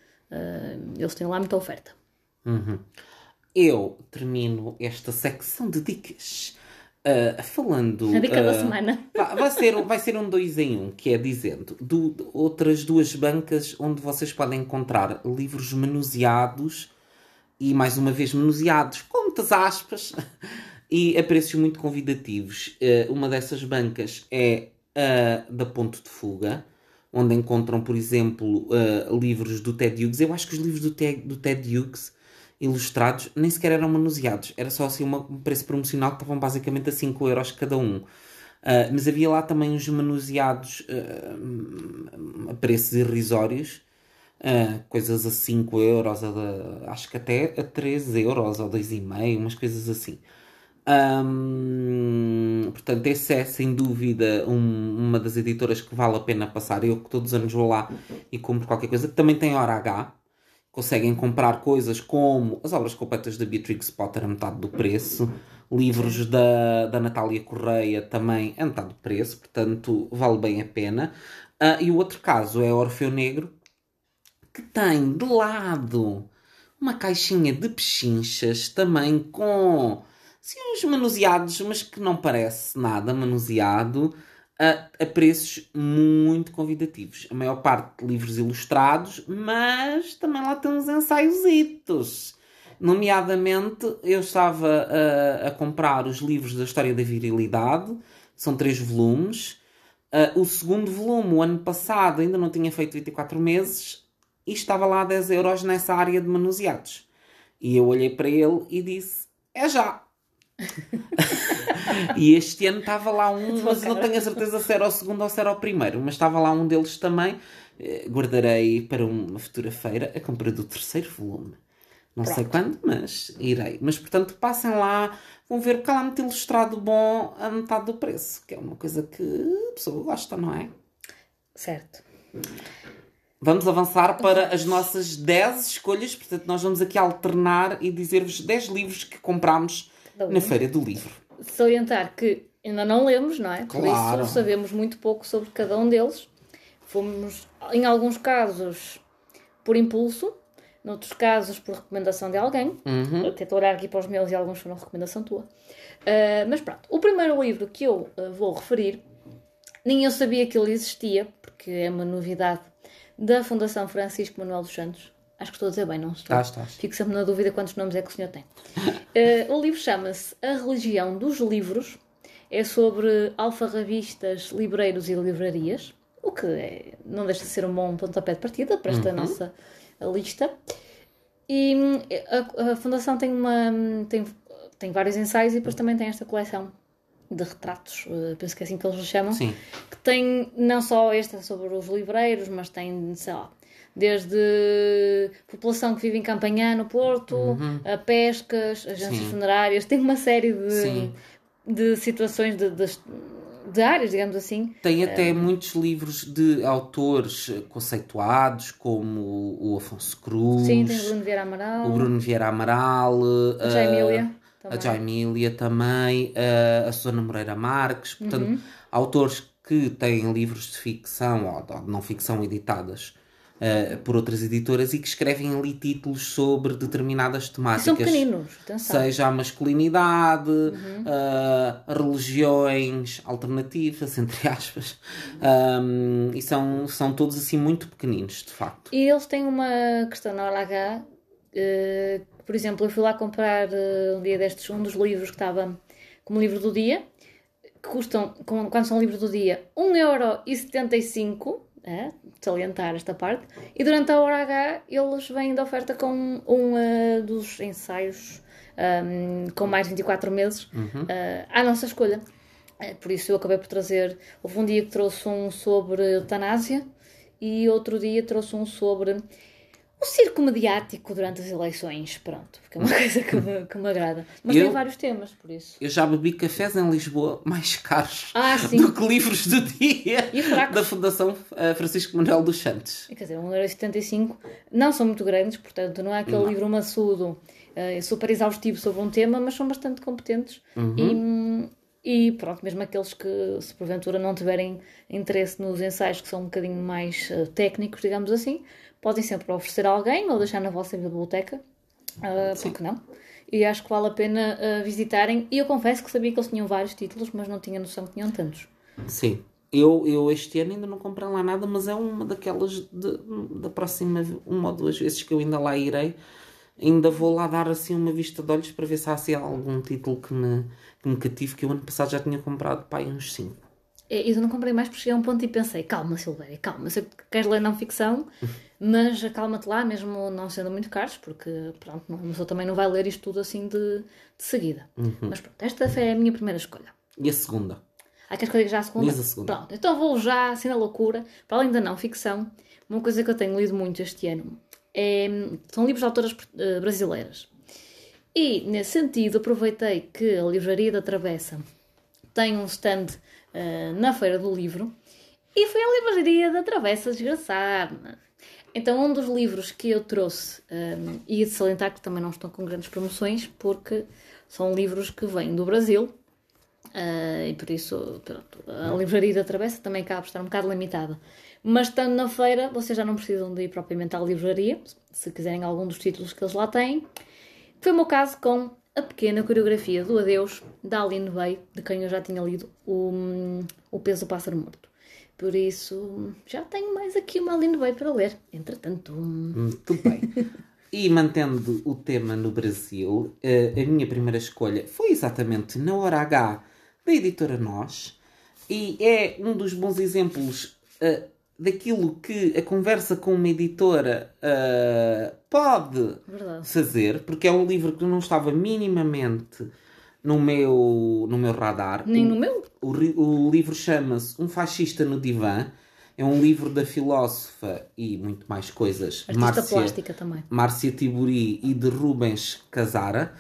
eles têm lá muita oferta. Uhum. Eu termino esta secção de dicas. falando. A dica da semana. Vai ser, vai ser um dois em um, que é dizendo do, outras duas bancas onde vocês podem encontrar livros manuseados e mais uma vez manuseados com muitas aspas e a preços muito convidativos. Uh, uma dessas bancas é a da Ponto de Fuga, onde encontram, por exemplo, uh, livros do Ted Hughes. Eu acho que os livros do Ted, do Ted Hughes ilustrados nem sequer eram manuseados, era só assim uma, um preço promocional que estavam basicamente a 5 euros cada um. Uh, mas havia lá também os manuseados a preços irrisórios Uh, coisas a 5 euros, a, acho que até a 3 euros ou 2,5, umas coisas assim. Um, portanto, esse é sem dúvida um, uma das editoras que vale a pena passar. Eu que todos os anos vou lá e compro qualquer coisa, que também tem hora H. Conseguem comprar coisas como as obras completas da Beatrix Potter a metade do preço, livros da, da Natália Correia também a metade do preço, portanto vale bem a pena. Uh, e o outro caso é Orfeu Negro, que tem de lado uma caixinha de pechinchas também com sim, uns manuseados, mas que não parece nada manuseado, a, a, preços muito convidativos. A maior parte de livros ilustrados, mas também lá tem uns ensaiositos. Nomeadamente, eu estava a, a comprar os livros da História da Virilidade, são três volumes. Uh, o segundo volume, o ano passado, ainda não tinha feito 24 meses, e estava lá 10 euros nessa área de manuseados. E eu olhei para ele e disse: É já! e este ano estava lá um, mas não tenho a certeza se era o segundo ou se era o primeiro, mas estava lá um deles também. Eh, guardarei para uma futura feira a compra do terceiro volume. Não Pronto. sei quando, mas irei. Mas portanto, passem lá, vão ver porque há lá muito ilustrado bom a metade do preço, que é uma coisa que a pessoa gosta, não é? Certo. Vamos avançar para as nossas 10 escolhas, portanto, nós vamos aqui alternar e dizer-vos 10 livros que comprámos na Feira do Livro. Salientar que ainda não lemos, não é? Claro. Por isso sabemos muito pouco sobre cada um deles. Fomos, em alguns casos, por impulso, noutros casos, por recomendação de alguém. Uhum. Até estou a olhar aqui para os meus e alguns foram recomendação tua. Uh, mas pronto, o primeiro livro que eu uh, vou referir, nem eu sabia que ele existia, porque é uma novidade da Fundação Francisco Manuel dos Santos. Acho que estou a dizer bem, não estou? Estás, estás. Fico sempre na dúvida quantos nomes é que o senhor tem. uh, o livro chama-se A Religião dos Livros. É sobre alfarrabistas, livreiros e livrarias, o que é, não deixa de ser um bom pontapé de partida para esta uhum. nossa lista. E hum, a, a, Fundação tem, uma, tem, tem vários ensaios e depois também tem esta coleção de retratos, uh, penso que é assim que eles chamam, Sim. que tem não só esta sobre os livreiros, mas tem, sei lá, desde população que vive em Campanhã, no Porto, uhum. a pescas, agências Sim. funerárias, tem uma série de, de situações, de, de, de, áreas, digamos assim. Tem até uh, muitos livros de autores conceituados, como o Afonso Cruz. Sim, tem o Bruno Vieira Amaral. O Bruno Vieira Amaral. A. Uh, a Jaimília também, uh, a Susana Moreira Marques, portanto, uhum. autores que têm livros de ficção ou de não ficção editadas uh, por outras editoras e que escrevem ali títulos sobre determinadas temáticas. São pequeninos, atenção. Seja a masculinidade, uhum. uh, religiões alternativas, entre aspas. Um, e são, são todos assim muito pequeninos, de facto. E eles têm uma questão na hora H. Uh, por exemplo, eu fui lá comprar um dia destes um dos livros que estava como livro do dia que custam, quando são livros do dia, 1,75€, é, salientar esta parte, e durante a hora H eles vêm de oferta com um uh, dos ensaios um, com mais de 24 meses uhum. uh, à nossa escolha. Uh, por isso eu acabei por trazer. Houve um dia que trouxe um sobre eutanásia e outro dia trouxe um sobre o circo mediático durante as eleições, pronto, porque é uma coisa que me, que me agrada. Mas eu, tem vários temas, por isso. Eu já bebi cafés em Lisboa mais caros ah, do que livros do dia da Fundação eh, Francisco Manuel dos Santos. Quer dizer, 1,75€ não são muito grandes, portanto, não é aquele não. livro maçudo, uh, super exaustivo sobre um tema, mas são bastante competentes uhum. e, e pronto, mesmo aqueles que, se porventura não tiverem interesse nos ensaios que são um bocadinho mais uh, técnicos, digamos assim, podem sempre oferecer a alguém ou deixar na vossa biblioteca, uh, porque não? E acho que vale a pena uh, visitarem. E eu confesso que sabia que eles tinham vários títulos, mas não tinha noção que tinham tantos. Sim. Eu, eu este ano ainda não comprei lá nada, mas é uma daquelas de, da próxima uma ou duas vezes que eu ainda lá irei. Ainda vou lá dar assim uma vista de olhos para ver se há assim, algum título que me, que me cative, que eu ano passado já tinha comprado para aí uns 5. É, eu não comprei mais porque cheguei a um ponto e pensei, calma Silvéria, calma, sei que queres ler não ficção, mas acalma-te lá, mesmo não sendo muito caros, porque pronto, uma pessoa também não vai ler isto tudo assim de, de seguida. Uhum. Mas pronto, esta foi a minha primeira escolha. E a segunda? Ah, queres que eu diga já a segunda? Diz a segunda. Pronto, então vou já, assim na loucura, para além da não ficção, uma coisa que eu tenho lido muito este ano é, são livros de autoras uh, brasileiras. E, nesse sentido, aproveitei que a Livraria da Travessa tem um stand uh, na Feira do Livro e fui à Livraria da Travessa desgraçada. Então, um dos livros que eu trouxe, um, e de salientar que também não estão com grandes promoções, porque são livros que vêm do Brasil, uh, e por isso pronto, a livraria da Travessa também acaba por estar um bocado limitada. Mas estando na feira, vocês já não precisam de ir propriamente à livraria, se quiserem algum dos títulos que eles lá têm. Foi o meu caso com a pequena coreografia do Adeus, da Aline Bay, de quem eu já tinha lido o, o Peso do Pássaro Morto. Por isso, já tenho mais aqui uma Aline Bay para ler. Entretanto. Tudo bem. E mantendo o tema no Brasil, eh, a minha primeira escolha foi exatamente na hora H da editora Nós. E é um dos bons exemplos uh, daquilo que a conversa com uma editora uh, pode Verdade. fazer, porque é um livro que não estava minimamente no meu, no meu radar. Nem no meu? O, o livro chama-se Um Fascista no Divã. É um livro da filósofa e muito mais coisas. Artista Márcia, plástica também. Márcia Tiburi e de Rubens Casara.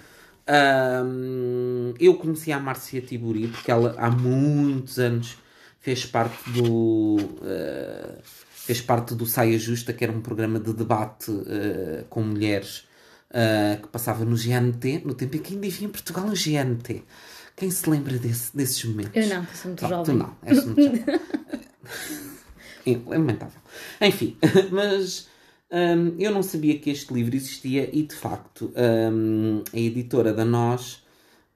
Um, eu conheci a Márcia Tiburi porque ela há muitos anos fez parte do. Uh, fez parte do Saia Justa, que era um programa de debate uh, com mulheres uh, que passava no GNT, no tempo em que ainda havia em Portugal um GNT. Quem se lembra desse, desses momentos? Eu não, sou muito jovem. Tu não, és muito jovem. Lamentável. Enfim, mas um, eu não sabia que este livro existia e, de facto, um, a editora da Nós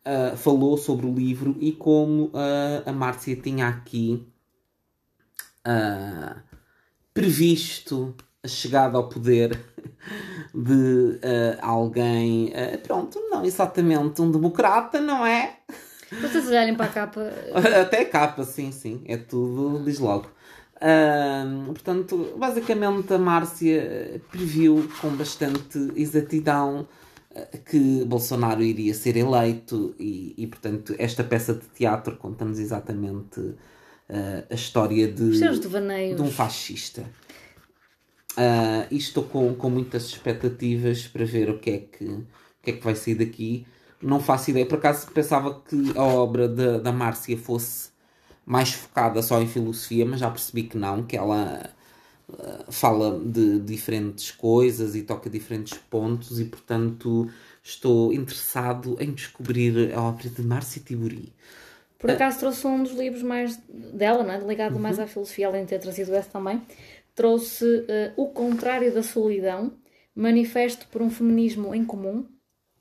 uh, falou sobre o livro e como uh, a Márcia tinha aqui uh, previsto a chegada ao poder de alguém, pronto, não exatamente um democrata, não é? Vocês olharem para a capa. Até a capa, sim, sim. É tudo, diz logo. Uh, portanto, basicamente a Márcia previu com bastante exatidão que Bolsonaro iria ser eleito e, e portanto, esta peça de teatro conta-nos exatamente uh, a história de, de um fascista. Uh, e estou com, com muitas expectativas para ver o que, é que, o que é que vai sair daqui. Não faço ideia. Por acaso pensava que a obra de, da Márcia fosse mais focada só em filosofia, mas já percebi que não, que ela fala de diferentes coisas e toca diferentes pontos e, portanto, estou interessado em descobrir a obra de Márcia Tiburi. Por acaso trouxe um dos livros mais dela, não é? ligado uhum. mais à filosofia, além de ter trazido esse também. Trouxe uh, O Contrário da Solidão, Manifesto por um Feminismo em Comum,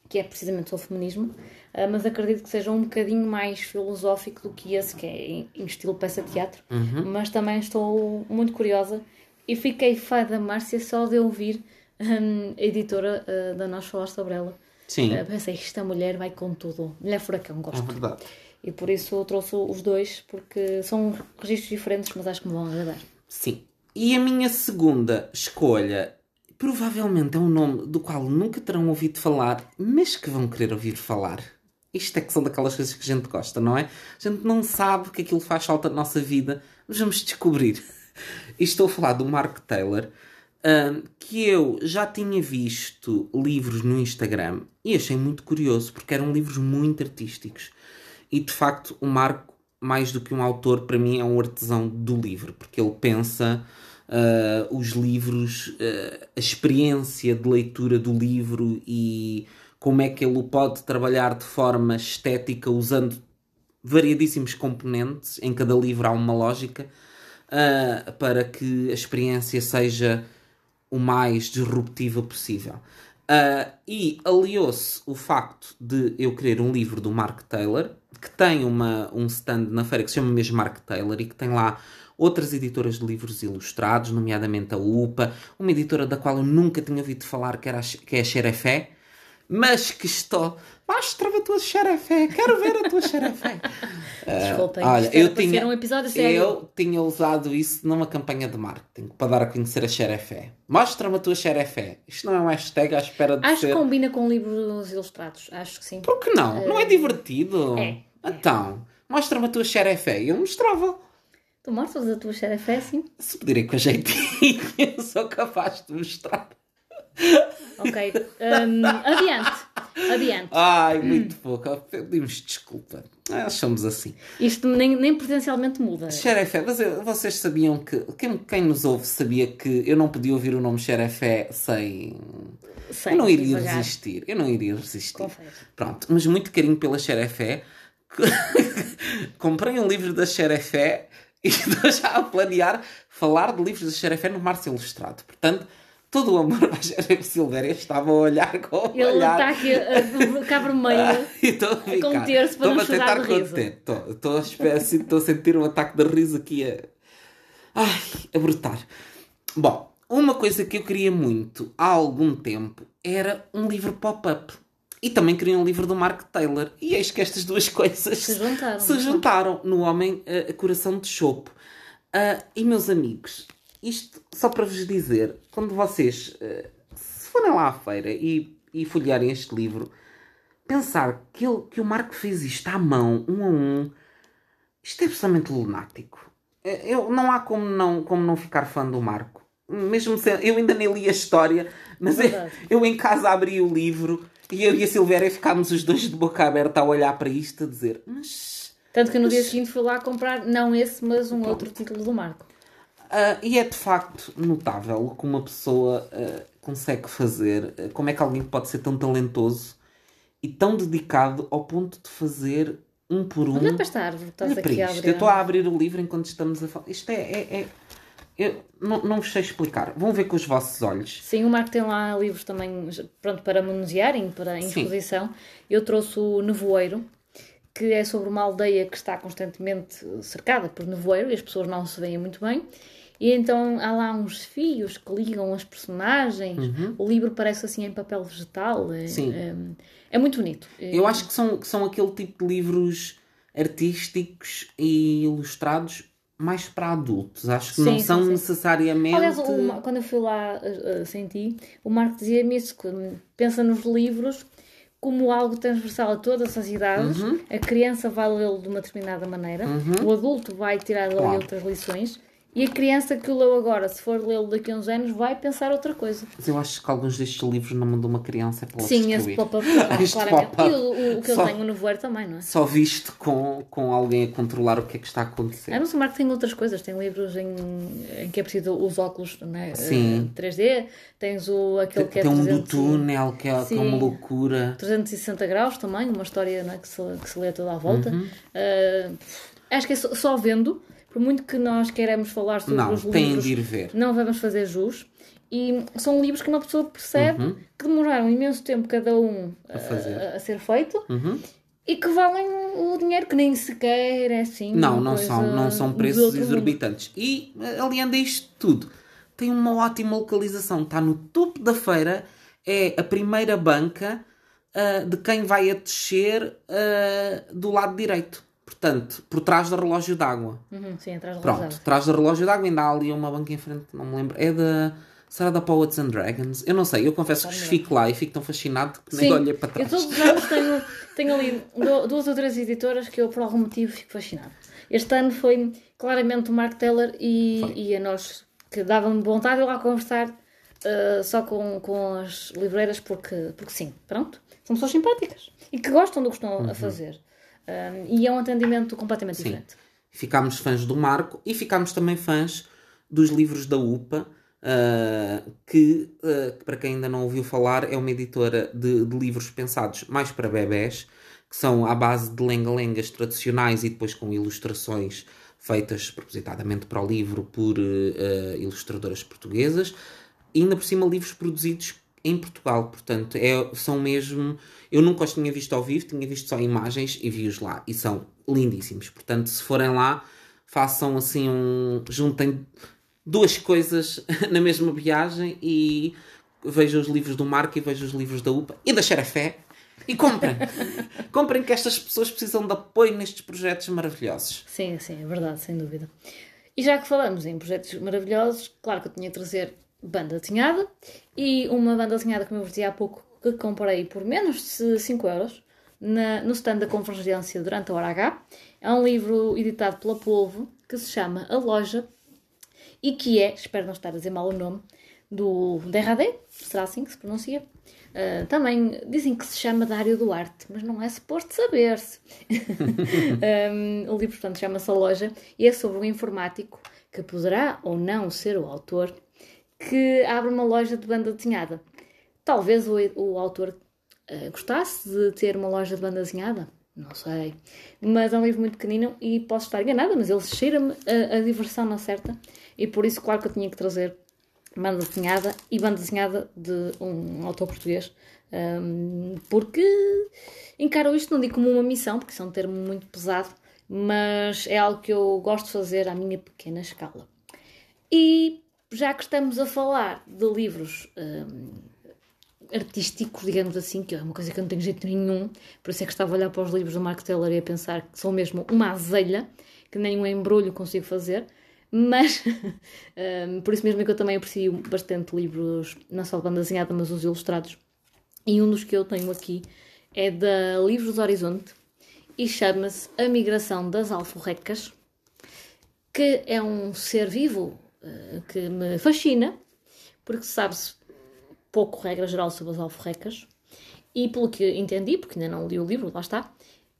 que é precisamente o feminismo, uh, mas acredito que seja um bocadinho mais filosófico do que esse, que é em, em estilo peça de teatro. Uhum. Mas também estou muito curiosa e fiquei fã da Márcia só de ouvir um, a editora uh, da Nós falar sobre ela. Sim. Uh, pensei, esta mulher vai com tudo. Mulher furacão, gosto. É verdade. E por isso eu trouxe os dois, porque são registros diferentes, mas acho que me vão agradar. Sim. E a minha segunda escolha provavelmente é um nome do qual nunca terão ouvido falar, mas que vão querer ouvir falar. Isto é que são daquelas coisas que a gente gosta, não é? A gente não sabe que aquilo faz falta na nossa vida, mas vamos descobrir. E estou a falar do Mark Taylor, que eu já tinha visto livros no Instagram e achei muito curioso, porque eram livros muito artísticos. E de facto, o Marco, mais do que um autor, para mim é um artesão do livro, porque ele pensa uh, os livros, uh, a experiência de leitura do livro e como é que ele o pode trabalhar de forma estética usando variadíssimos componentes, em cada livro há uma lógica, uh, para que a experiência seja o mais disruptiva possível. Uh, e aliou-se o facto de eu querer um livro do Mark Taylor, que tem uma, um stand na feira que se chama mesmo Mark Taylor e que tem lá outras editoras de livros ilustrados, nomeadamente a UPA, uma editora da qual eu nunca tinha ouvido falar, que, era a, que é a Xerefé, mas que estou. Mostra-me a tua xerefé, quero ver a tua xerefé. Desculpem, uh, olha, eu tinha, um episódio sério. eu tinha usado isso numa campanha de marketing para dar a conhecer a xerefé. Mostra-me a tua xerefé. Isto não é um hashtag à espera de Acho ser... que combina com livros ilustrados, acho que sim. Por que não? Uh, não é divertido? É. Então, mostra-me a tua xerefé. Eu mostrava. Tu mostras a tua xerefé, sim? Se pedirem com jeitinho, eu sou capaz de mostrar. Ok. Um, adiante. Adiante. Ai, muito hum. pouco. Pedimos desculpa. Somos assim. Isto nem, nem potencialmente muda. Xerefé, mas vocês sabiam que. Quem, quem nos ouve sabia que eu não podia ouvir o nome Xerefé sem. sem eu não iria devagar. resistir. Eu não iria resistir. Confesso. Pronto, mas muito carinho pela Xerefé. Comprei um livro da Xerefé e estou já a planear falar de livros da Xerefé no Março Ilustrado. Portanto, todo o amor para Xerefé Silvéria estava a olhar com Ele olhar. está aqui a ficar vermelho, ah, a conter-se para não chorar de riso. Estou, estou, a, espécie, estou a sentir um ataque de riso aqui a, ai, a brotar. Bom, uma coisa que eu queria muito há algum tempo era um livro pop-up. E também queria um livro do Mark Taylor. E eis que estas duas coisas se juntaram, se juntaram no Homem uh, Coração de Chopo. Uh, e meus amigos, isto só para vos dizer, quando vocês uh, se forem lá à feira e, e folhearem este livro, pensar que, ele, que o Marco fez isto à mão, um a um, isto é absolutamente lunático. Eu, não há como não, como não ficar fã do Marco. Mesmo sendo, eu ainda nem li a história, mas eu, eu em casa abri o livro e eu e a Silvéria ficámos os dois de boca aberta a olhar para isto, a dizer, mas. Tanto que no mas... dia seguinte fui lá comprar, não esse, mas um Pronto. outro título do Marco. Uh, e é de facto notável como uma pessoa uh, consegue fazer, uh, como é que alguém pode ser tão talentoso e tão dedicado ao ponto de fazer um por um. Olha para esta árvore, estás aqui a abrir. Eu estou a abrir o livro enquanto estamos a falar. Isto é, é, é eu não, não vos sei explicar. Vão ver com os vossos olhos. Sim, o Marco tem lá livros também pronto, para manusearem, para exposição. Sim. Eu trouxe o Nevoeiro, que é sobre uma aldeia que está constantemente cercada por nevoeiro e as pessoas não se veem muito bem. E então há lá uns fios que ligam as personagens. Uhum. O livro parece assim em papel vegetal. É, Sim. É, é muito bonito. Eu acho que são, que são aquele tipo de livros artísticos e ilustrados mais para adultos. Acho que sim, não são sim. necessariamente. Aliás, o, quando eu fui lá uh, senti, o Marco dizia-me isso: que pensa nos livros como algo transversal a todas as idades. Uhum. A criança vai lê-lo de uma determinada maneira, uhum. o adulto vai tirar dali claro. outras lições E a criança que o leu agora, se for lê-lo daqui a uns anos, vai pensar outra coisa. Mas eu acho que alguns destes livros na mão de uma criança é para Sim, esse pop-up, claramente. E o, o que eu Só- tenho no voeiro também, não é? Só visto com, com alguém a controlar o que é que está a acontecer. Ah, mas o Marco tem outras coisas. Tem livros em, em que é preciso os óculos né? Sim. eh, 3D. Tens o, aquele Tem, que é tem um do 300 túnel que é, que é uma Sim. loucura. 360 graus também, uma história não é, que, se, que se lê toda à volta. Uhum. Ah, acho que é só, só vendo, por muito que nós queiramos falar sobre Não, os livros, de ir ver. não vamos fazer jus. E são livros que uma pessoa percebe que demoraram imenso tempo cada um a, a- a ser feito Uhum. e que valem o dinheiro que nem sequer é assim. Não, não são, não são preços outro mundo. exorbitantes. E, eh, aliando a isto tudo, tem uma ótima localização. Está no topo da feira, é a primeira banca ah, de quem vai a descer ah, do lado direito. Portanto, por trás do relógio d'água. Uhum, sim, atrás da Pronto, rosada. atrás do relógio d'água ainda há ali uma banca em frente, não me lembro. É da. Será da Poets and Dragons? Eu não sei, eu confesso que fico lá e fico tão fascinado que nem olhei para eu trás. todos os anos tenho, tenho ali du- duas ou três editoras que eu por algum motivo fico fascinado. Este ano foi claramente o Mark Teller e, e a nós que dava-me vontade de lá conversar uh, só com, com as livreiras porque, porque sim, pronto. São pessoas simpáticas e que gostam do que estão a fazer. Um, e é um atendimento completamente Sim. diferente. Ficámos fãs do Marco e ficámos também fãs dos livros da UPA, ah, que, que, para quem ainda não ouviu falar, é uma editora de, de livros pensados mais para bebés, que são à base de lenga-lengas tradicionais e depois com ilustrações feitas propositadamente para o livro por ah, ilustradoras portuguesas, e ainda por cima livros produzidos em Portugal, portanto, é, são mesmo. Eu nunca os tinha visto ao vivo, tinha visto só imagens e vi-os lá, e são lindíssimos. Portanto, se forem lá, façam assim um. juntem duas coisas na mesma viagem e vejam os livros do Marco e vejam os livros da UPA e da Xerafé e comprem. comprem que estas pessoas precisam de apoio nestes projetos maravilhosos. Sim, sim, é verdade, sem dúvida. E já que falamos em projetos maravilhosos, claro que eu tinha que trazer banda desenhada e uma banda desenhada, como eu vos dizia há pouco, que comprei por menos de 5 euros na, no stand da Convergência durante a hora H. É um livro editado pela Polvo que se chama A Loja e que é, espero não estar a dizer mal o nome, do Derradé, será assim que se pronuncia. Uh, também dizem que se chama Dário Duarte, mas não é suposto saber-se. um, o livro, portanto, chama-se A Loja e é sobre um informático que poderá ou não ser o autor que abre uma loja de banda desenhada. Talvez o, o autor uh, gostasse de ter uma loja de banda desenhada, não sei. Mas é um livro muito pequenino e posso estar enganada, mas ele cheira-me a, a diversão na certa e por isso, claro que eu tinha que trazer banda desenhada e banda desenhada de um autor português, um, porque encaro isto, não digo como uma missão, porque isso é um termo muito pesado, mas é algo que eu gosto de fazer à minha pequena escala. E já que estamos a falar de livros um, artísticos, digamos assim, que é uma coisa que eu não tenho jeito nenhum, por isso é que estava a olhar para os livros do Mark Taylor e a pensar que são mesmo uma azelha, que nem um embrulho consigo fazer, mas um, por isso mesmo é que eu também aprecio bastante livros, não só de banda desenhada, mas os ilustrados. E um dos que eu tenho aqui é da Livros do Horizonte e chama-se A Migração das Alforrecas, que é um ser vivo que me fascina, porque sabe-se pouco regra geral sobre as alforrecas, e pelo que entendi, porque ainda não li o livro, lá está,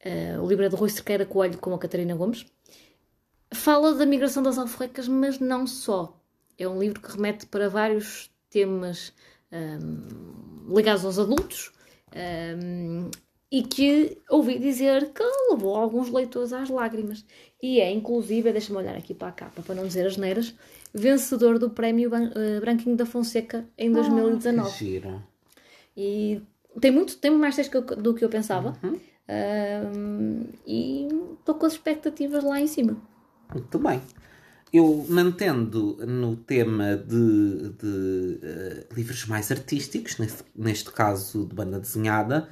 uh, o livro é de Rui Cerqueira Coelho com a Catarina Gomes, fala da migração das alforrecas, mas não só. É um livro que remete para vários temas um, ligados aos adultos um, e que ouvi dizer que levou alguns leitores às lágrimas. E é, inclusive, deixa-me olhar aqui para a capa para não dizer as neiras, vencedor do prémio uh, Branquinho da Fonseca em 2019. Oh, que giro. E tem muito, tem mais texto do que eu pensava. Uhum. Um, e estou com as expectativas lá em cima. Muito bem. Eu mantendo no tema de, de uh, livros mais artísticos, neste, neste caso de banda desenhada,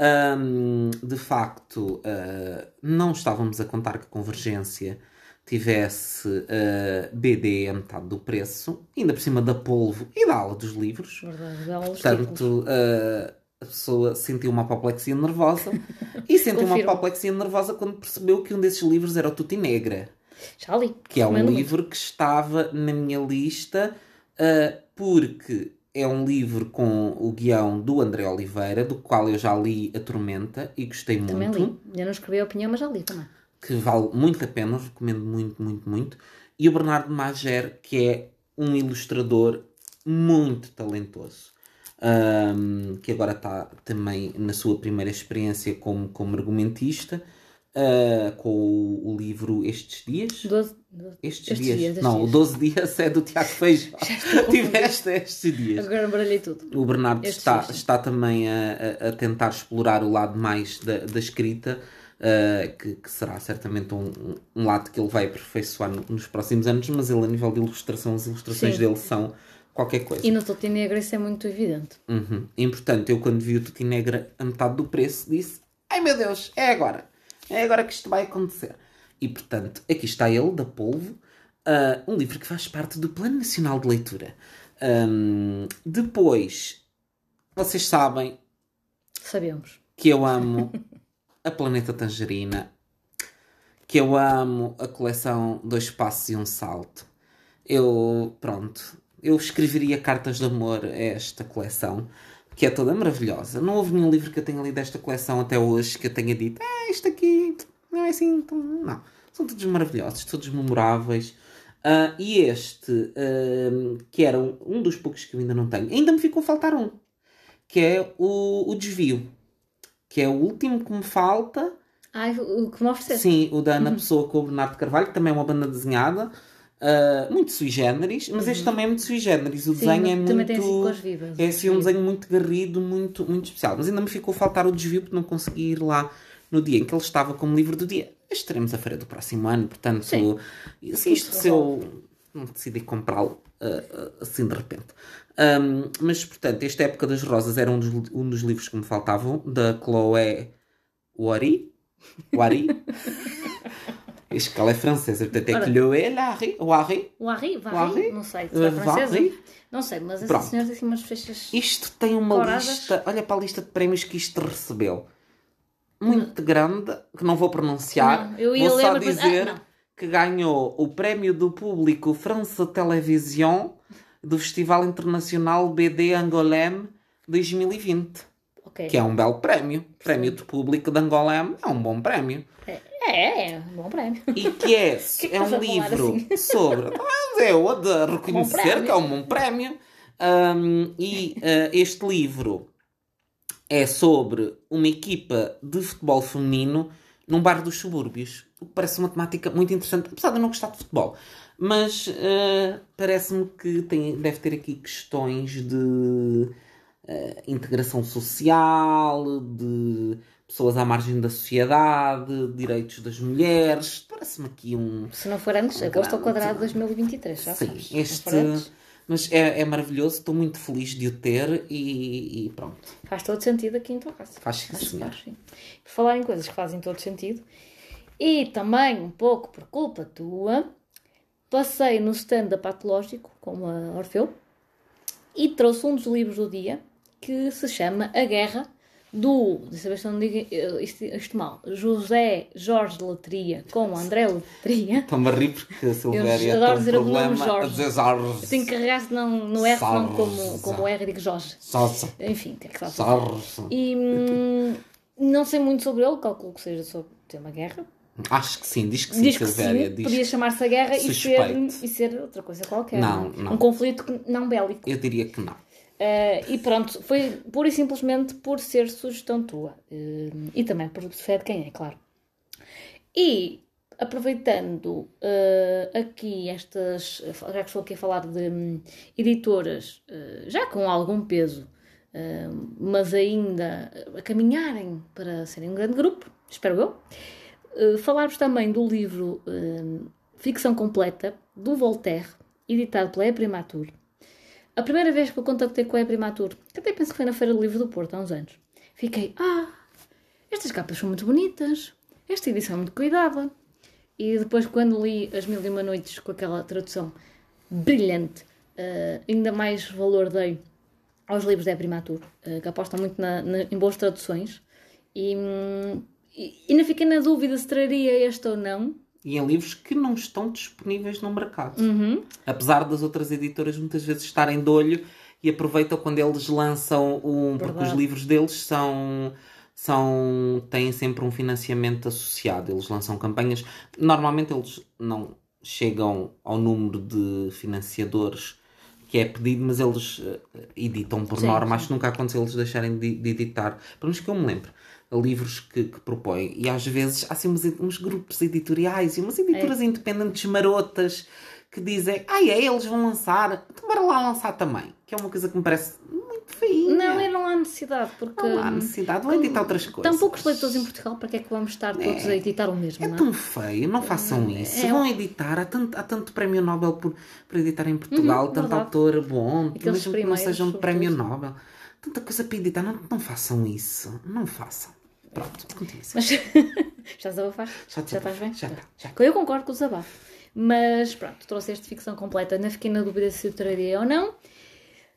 um, de facto uh, não estávamos a contar que a Convergência tivesse uh, BD a metade do preço, ainda por cima da polvo e da ala dos livros. Verdade, Portanto, uh, a pessoa sentiu uma apoplexia nervosa e sentiu uma apoplexia nervosa quando percebeu que um desses livros era o Tutti Negra. Já li. Que é um livro que estava na minha lista porque é um livro com o guião do André Oliveira, do qual eu já li A Tormenta e gostei muito. Também li. Eu não escrevi a opinião, mas já li também. Que vale muito a pena, recomendo muito, muito, muito. E o Bernardo Mager, que é um ilustrador muito talentoso. Um, que agora está também na sua primeira experiência como, como argumentista, uh, com o, o, livro Estes Dias. Doze, estes, estes, dias. dias estes não, o 12 Dias é do Tiago Feijó. Tiveste estes dias. Agora baralhei tudo. O Bernardo está, está também a, a, tentar explorar o lado mais da, da escrita. Uh, que, que, será certamente um, um, lado que ele vai aperfeiçoar no, nos próximos anos, mas ele, a nível de ilustração, as ilustrações Sim. dele são qualquer coisa. E no Tuti Negra isso é muito evidente. Uhum. E, portanto, eu quando vi o Tuti Negra a metade do preço, disse: Ai meu Deus, é agora! É agora que isto vai acontecer. E, portanto, aqui está ele, da Polvo, uh, um livro que faz parte do Plano Nacional de Leitura. Um, depois, vocês sabem. Sabemos. Que eu amo a Planeta Tangerina, que eu amo a coleção Dois Passos e um Salto. Eu, pronto, eu escreveria cartas de amor a esta coleção, que é toda maravilhosa. Não houve nenhum livro que eu tenha lido desta coleção até hoje que eu tenha dito, ah, isto aqui não é assim, não. São todos maravilhosos, todos memoráveis. Uh, e este, uh, que era um, um, dos poucos que eu ainda não tenho, ainda me ficou a faltar um, que é o, o Desvio que é o último que me falta. Ai, o que me ofereceste? Sim, o da Ana uhum. Pessoa com o Bernardo Carvalho, que também é uma banda desenhada. Uh, muito sui generis, mas uhum. este também é muito sui generis. O Sim, desenho é muito. Tem assim vivas, é assim um desenho muito garrido, muito, muito especial. Mas ainda me ficou a faltar o desvio porque não consegui ir lá no dia em que ele estava como livro do dia. Estaremos a feira do próximo ano, portanto, Sim. se isto se eu não decidi comprá-lo uh, assim de repente. Um, mas, portanto, esta Época das Rosas era um dos, um dos livros que me faltavam, da Chloé Wari. Wari? Isto que ela é francesa, portanto é Chloé Larry. Wari. Wari, Wari, não sei. Se é francesa. Não sei, mas essa senhora tem assim umas fechas. Isto tem uma coradas. lista, olha para a lista de prémios que isto recebeu. Muito hum. grande, que não vou pronunciar. Não, eu ia vou ler, só dizer ah, que ganhou o prémio do público France Television do Festival Internacional BD Angolem 2020. Okay. Que é um belo prémio. Prémio de público de Angolem é um bom prémio. É, é, é um bom prémio. E que é, que é um livro assim? sobre. Mas eu a de reconhecer que é um bom prémio. Um, e uh, este livro é sobre uma equipa de futebol feminino num bar dos subúrbios. O que parece uma temática muito interessante, apesar de eu não gostar de futebol. Mas uh, parece-me que tem, deve ter aqui questões de uh, integração social, de pessoas à margem da sociedade, direitos das mulheres. Parece-me aqui um. Se não for antes, um agosto ao quadrado de 2023, já Sim, sabes. este. Mas é, é maravilhoso, estou muito feliz de o ter e, e pronto. Faz todo sentido aqui em tua casa. Faz, sim, Faz, sim. Por falar em coisas que fazem todo sentido, e também um pouco por culpa tua, passei no stand patológico com a Orfeu e trouxe um dos livros do dia que se chama A Guerra do, deixa eu ver se não digo isto, isto, mal, José Jorge de Letria com André Letria. Estou-me a rir porque a Silvéria tem um dizer problema Jorge. a dizer Jorge. Tenho que carregar no, no R não como, como R digo Jorge. Jorge. Enfim, tem que falar Jorge. E hum, não sei muito sobre ele, calculo que seja sobre o tema guerra. Acho que sim, diz que sim, diz que Silvéria. Sim, diz podia chamar-se a guerra e ser, e ser outra coisa qualquer. Não, não. Um conflito não bélico. Eu diria que não. Uh, e pronto, foi pura e simplesmente por ser sugestão tua. Uh, e também por ser de quem é, claro. E aproveitando uh, aqui estas, já que estou aqui a falar de um, editoras já com algum peso, mas ainda a caminharem para serem um grande grupo, espero eu. Falar-vos também do livro Ficção Completa, do Voltaire, editado pela E-Primatur. A primeira vez que eu contactei com a E-Primatur, que até penso que foi na Feira do Livro do Porto, há uns anos, fiquei, ah, estas capas são muito bonitas, esta edição é muito cuidada. E depois, quando li As Mil e Uma Noites com aquela tradução brilhante, uh, ainda mais valor dei aos livros da E-Primatur, que apostam muito na, na, em boas traduções. E, hum, e ainda fiquei na dúvida se traria este ou não. E em livros que não estão disponíveis no mercado. Uhum. Apesar das outras editoras muitas vezes estarem de olho e aproveitam quando eles lançam um. Porque os Verdade. livros deles são. São, têm sempre um financiamento associado. Eles lançam campanhas. Normalmente eles não chegam ao número de financiadores que é pedido, mas eles eh, editam por Sim, norma. sim. Acho que nunca aconteceu eles deixarem de, de editar. Pelo menos que eu me lembro. Livros que, que propõem. E às vezes há assim uns, uns grupos editoriais e umas editoras independentes marotas que dizem: ai é, eles vão lançar, então bora lá lançar também. Que é uma coisa que me parece muito feinha. Não, e não há necessidade, porque Não há necessidade, vão editar outras coisas. tão poucos leitores em Portugal, para que é que vamos estar todos a editar o mesmo, É não é? tão feio, não façam isso. é Vão editar, há tanto, há tanto prémio Nobel por, por editar em Portugal, Uhum, tanto verdade. autor bom, Aqueles mesmo que não seja um prémio. Nobel. Tanta coisa para editar, não, não façam isso. Não façam. Pronto, continua. Mas já desabafaste? Já Já, estás bem? já tá, já. Eu concordo com o desabafo. Mas pronto, trouxeste ficção completa. Não fiquei na dúvida se o traria ou não.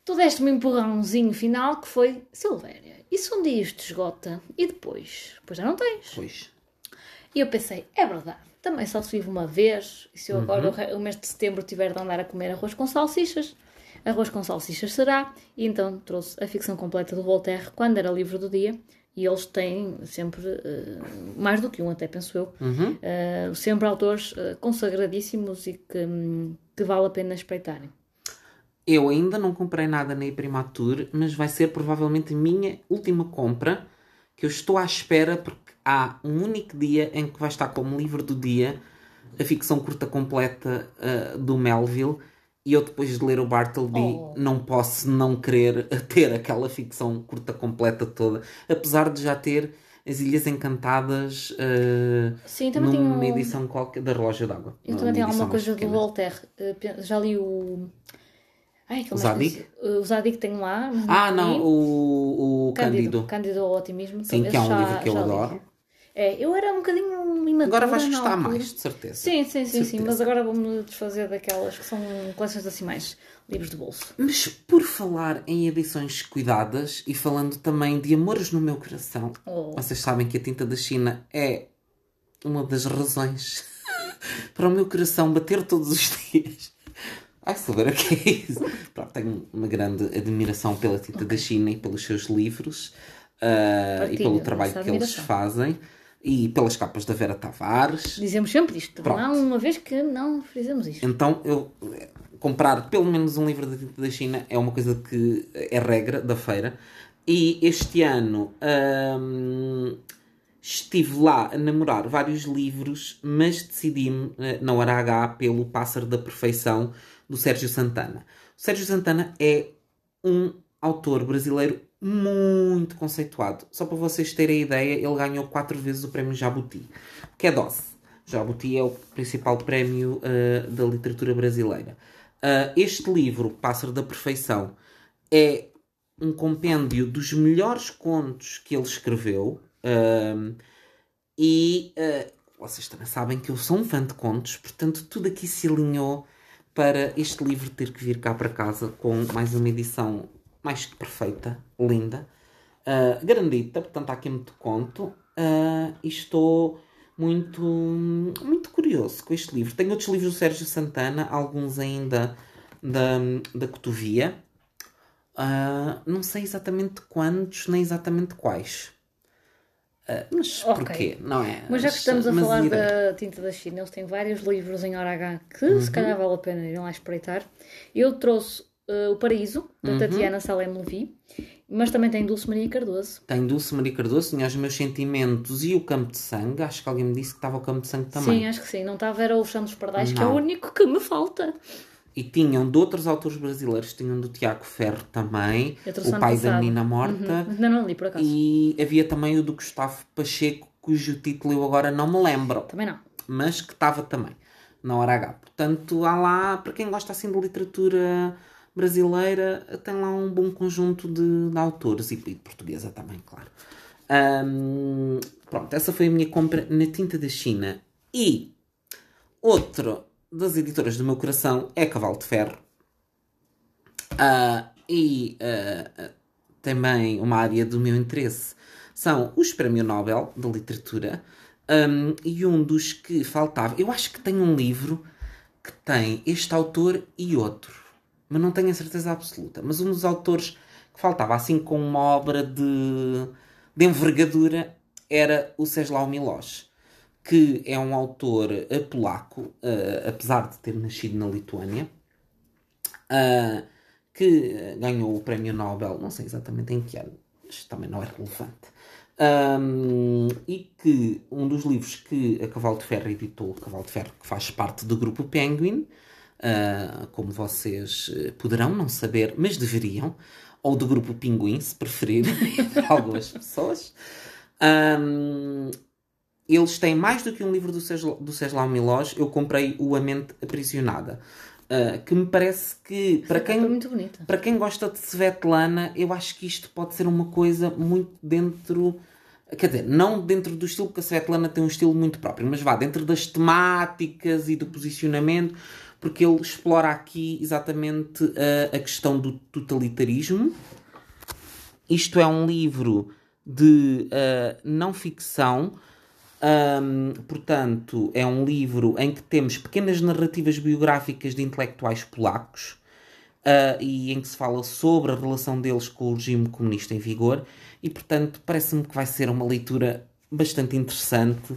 Tu deste-me um empurrãozinho final que foi Silvéria. E se um dia isto esgota? E depois? Depois já não tens. Pois. E eu pensei, é verdade. Também só se vive uma vez. E se eu agora Uhum. o re- o mês de setembro tiver de andar a comer arroz com salsichas, arroz com salsichas será. E então trouxe a ficção completa do Voltaire quando era livro do dia. E eles têm sempre eh, mais do que um, até penso eu. Uhum. Eh, sempre autores eh, consagradíssimos e que, hum, que vale a pena espreitarem. Eu ainda não comprei nada na Imprimatur, mas vai ser provavelmente a minha última compra, que eu estou à espera porque há um único dia em que vai estar como livro do dia a ficção curta completa do Melville e eu depois de ler o Bartleby Oh. não posso não querer ter aquela ficção curta completa toda, apesar de já ter as Ilhas Encantadas ah, Sim, também numa um- edição qualquer da Relógio d'Água. Eu também tenho alguma coisa do. Voltaire. Eh, Já li o. Ai, aquele O mais Zadig? Eh, O Zadig tenho lá. Ah, não, o, o Cândido. Cândido. Ao Otimismo. Sim, que é um já- livro que eu já li. É, eu era um bocadinho imatura Agora vais gostar mais, de certeza. Sim, sim, sim, sim, Certeza. mas agora vou-me desfazer daquelas que são coleções assim mais livros de bolso. Mas por falar em edições cuidadas e falando também de amores no meu coração, Oh. vocês sabem que a tinta da China é uma das razões para o meu coração bater todos os dias. Ai, saber o que é isso. Pronto, tenho uma grande admiração pela tinta da China e pelos seus livros ah, e Partilho pelo trabalho que eles fazem e pelas capas da Vera Tavares. Dizemos sempre isto. Pronto. Não uma vez que não fizemos isto. Então, eu comprar pelo menos um livro da China é uma coisa que é regra da feira. E este ano hum, estive lá a namorar vários livros, mas decidi-me eh, na hora H pelo Pássaro da Perfeição do Sérgio Santana. O Sérgio Santana é um autor brasileiro muito conceituado. Só para vocês terem ideia, ele ganhou quatro vezes o prémio Jabuti, que é dose. Jabuti é o principal prémio ah, da literatura brasileira. Ah, este livro, Pássaro da Perfeição, é um compêndio dos melhores contos que ele escreveu. ahm, e vocês também sabem que eu sou um fã de contos, portanto, tudo aqui se alinhou para este livro ter que vir cá para casa com mais uma edição mais que perfeita, linda, ah, grandita, portanto há aqui muito conto, ah, e estou muito, muito curioso com este livro. Tenho outros livros do Sérgio Santana, alguns ainda da, da Cotovia, Ah, não sei exatamente quantos, nem exatamente quais. Ah, mas Ok. porquê? Não é? Mas já que estamos a falar ideia. da tinta da China, eles têm vários livros em hora H que se calhar vale a pena irem lá espreitar. Eu trouxe eh, O Paraíso, da Tatiana Salem Levi, mas também tem Dulce Maria Cardoso. Tem Dulce Maria Cardoso, tinha os meus sentimentos e o Campo de Sangue. Acho que alguém me disse que estava o Campo de Sangue também. Sim, acho que sim. Não estava, era o Chão dos Pardais, que é o Não. único que me falta. E tinham de outros autores brasileiros, tinham do Tiago Ferro também, o pai da passado. menina morta, Uhum. Ainda não li, por acaso. e havia também o do Gustavo Pacheco, cujo título eu agora não me lembro, Também não. mas que estava também na hora H. Portanto, há lá, para quem gosta assim de literatura brasileira, tem lá um bom conjunto de, de autores e, e portuguesa também, claro. Ahm, pronto, essa foi a minha compra na tinta da China. E outro das editoras do meu coração é Cavalo de Ferro. Ah, e ah, também uma área do meu interesse são os Prémio Nobel de Literatura. Um, e um dos que faltava, eu acho que tem um livro que tem este autor e outro, mas não tenho a certeza absoluta. Mas um dos autores que faltava, assim com uma obra de, de envergadura, era o Ceslau Miloš, que é um autor polaco, uh, apesar de ter nascido na Lituânia, uh, que ganhou o Prémio Nobel, não sei exatamente em que ano, mas também não é relevante. Um, e que um dos livros que a Cavalo de Ferro editou, Cavalo de Ferro que faz parte do grupo Penguin, uh, como vocês poderão não saber, mas deveriam, ou do grupo Pinguim, se preferirem, algumas pessoas. Um, eles têm mais do que um livro do Ceslau, do Ceslau Milós. Eu comprei o A Mente Aprisionada. Uh, que me parece que para quem, para quem gosta de Svetlana, eu acho que isto pode ser uma coisa muito dentro, quer dizer, não dentro do estilo, porque a Svetlana tem um estilo muito próprio, mas vá dentro das temáticas e do posicionamento, porque ele explora aqui exatamente a, a questão do totalitarismo. Isto é um livro de uh, não ficção. Um, portanto, é um livro em que temos pequenas narrativas biográficas de intelectuais polacos uh, e em que se fala sobre a relação deles com o regime comunista em vigor, e portanto, parece-me que vai ser uma leitura bastante interessante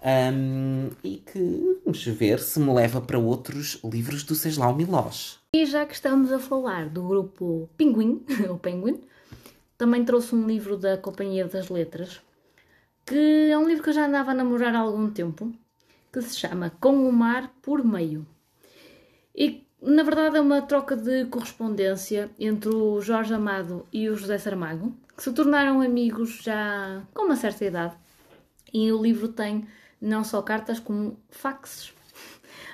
um, e que vamos ver se me leva para outros livros do Ceslau Milós. E já que estamos a falar do grupo Pinguim, o Penguin, também trouxe um livro da Companhia das Letras, que é um livro que eu já andava a namorar há algum tempo, que se chama Com o Mar por Meio. E na verdade é uma troca de correspondência entre o Jorge Amado e o José Saramago, que se tornaram amigos já com uma certa idade. E o livro tem não só cartas como faxes.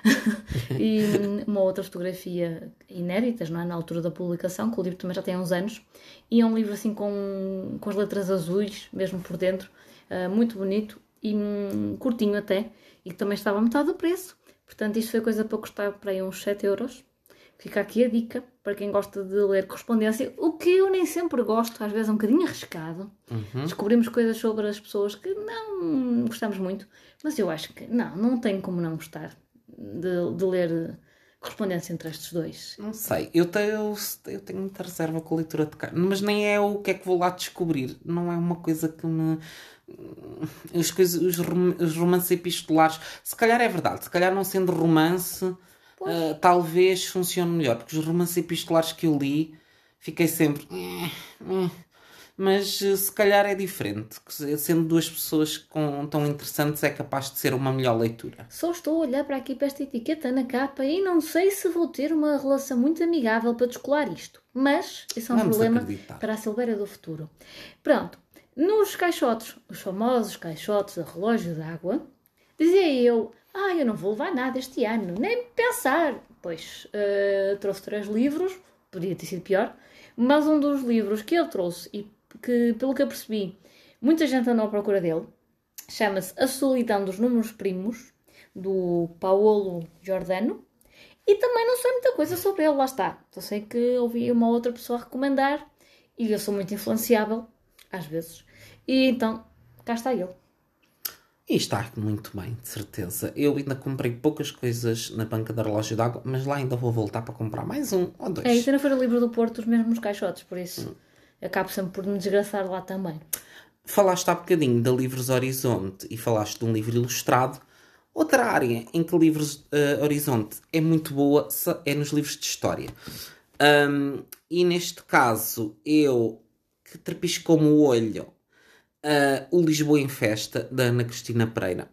e uma outra fotografia inéditas, não é? Na altura da publicação, que o livro também já tem uns anos. E é um livro assim com, com as letras azuis, mesmo por dentro, uh, muito bonito e um, curtinho até, e que também estava a metade do preço. Portanto, isto foi coisa para custar para aí uns 7 euros. Fica aqui a dica para quem gosta de ler correspondência, o que eu nem sempre gosto, às vezes é um bocadinho arriscado. Uhum. Descobrimos coisas sobre as pessoas que não gostamos muito, mas eu acho que não, não tem como não gostar de, de ler correspondência entre estes dois? Não sei, eu tenho, eu tenho muita reserva com a leitura de carne, mas nem é o que é que vou lá descobrir, não é uma coisa que me. As coisas, os, os romances epistolares, se calhar é verdade, se calhar não sendo romance, uh, talvez funcione melhor, porque os romances epistolares que eu li, fiquei sempre. Eh, eh, mas eh, se calhar é diferente. Sendo duas pessoas com, tão interessantes, é capaz de ser uma melhor leitura. Só estou a olhar para aqui para esta etiqueta na capa e não sei se vou ter uma relação muito amigável para descolar isto. Mas esse é um Vamos problema acreditar. para a Silveira do futuro. Pronto, nos caixotes, os famosos caixotes de relógio de água, dizia eu: Ah, eu não vou levar nada este ano, nem pensar. Pois uh, trouxe três livros, podia ter sido pior, mas um dos livros que ele trouxe e que, pelo que eu percebi, muita gente andou à procura dele. Chama-se A Solidão dos Números Primos, do Paolo Giordano. E também não sei muita coisa sobre ele, lá está. Só sei que ouvi uma outra pessoa recomendar e eu sou muito influenciável, às vezes. E então, cá está ele. E está muito bem, de certeza. Eu ainda comprei poucas coisas na banca da relógio d'água, mas lá ainda vou voltar para comprar mais um ou dois. É, isso não foi o livro do Porto, os mesmos caixotes, por isso. Hum acabo sempre por me desgraçar lá também. Falaste há bocadinho da Livros Horizonte e falaste de um livro ilustrado. Outra área em que Livros uh, Horizonte é muito boa é nos livros de história. Um, e neste caso, eu que trepisco como o olho uh, o Lisboa em Festa, da Ana Cristina Pereira,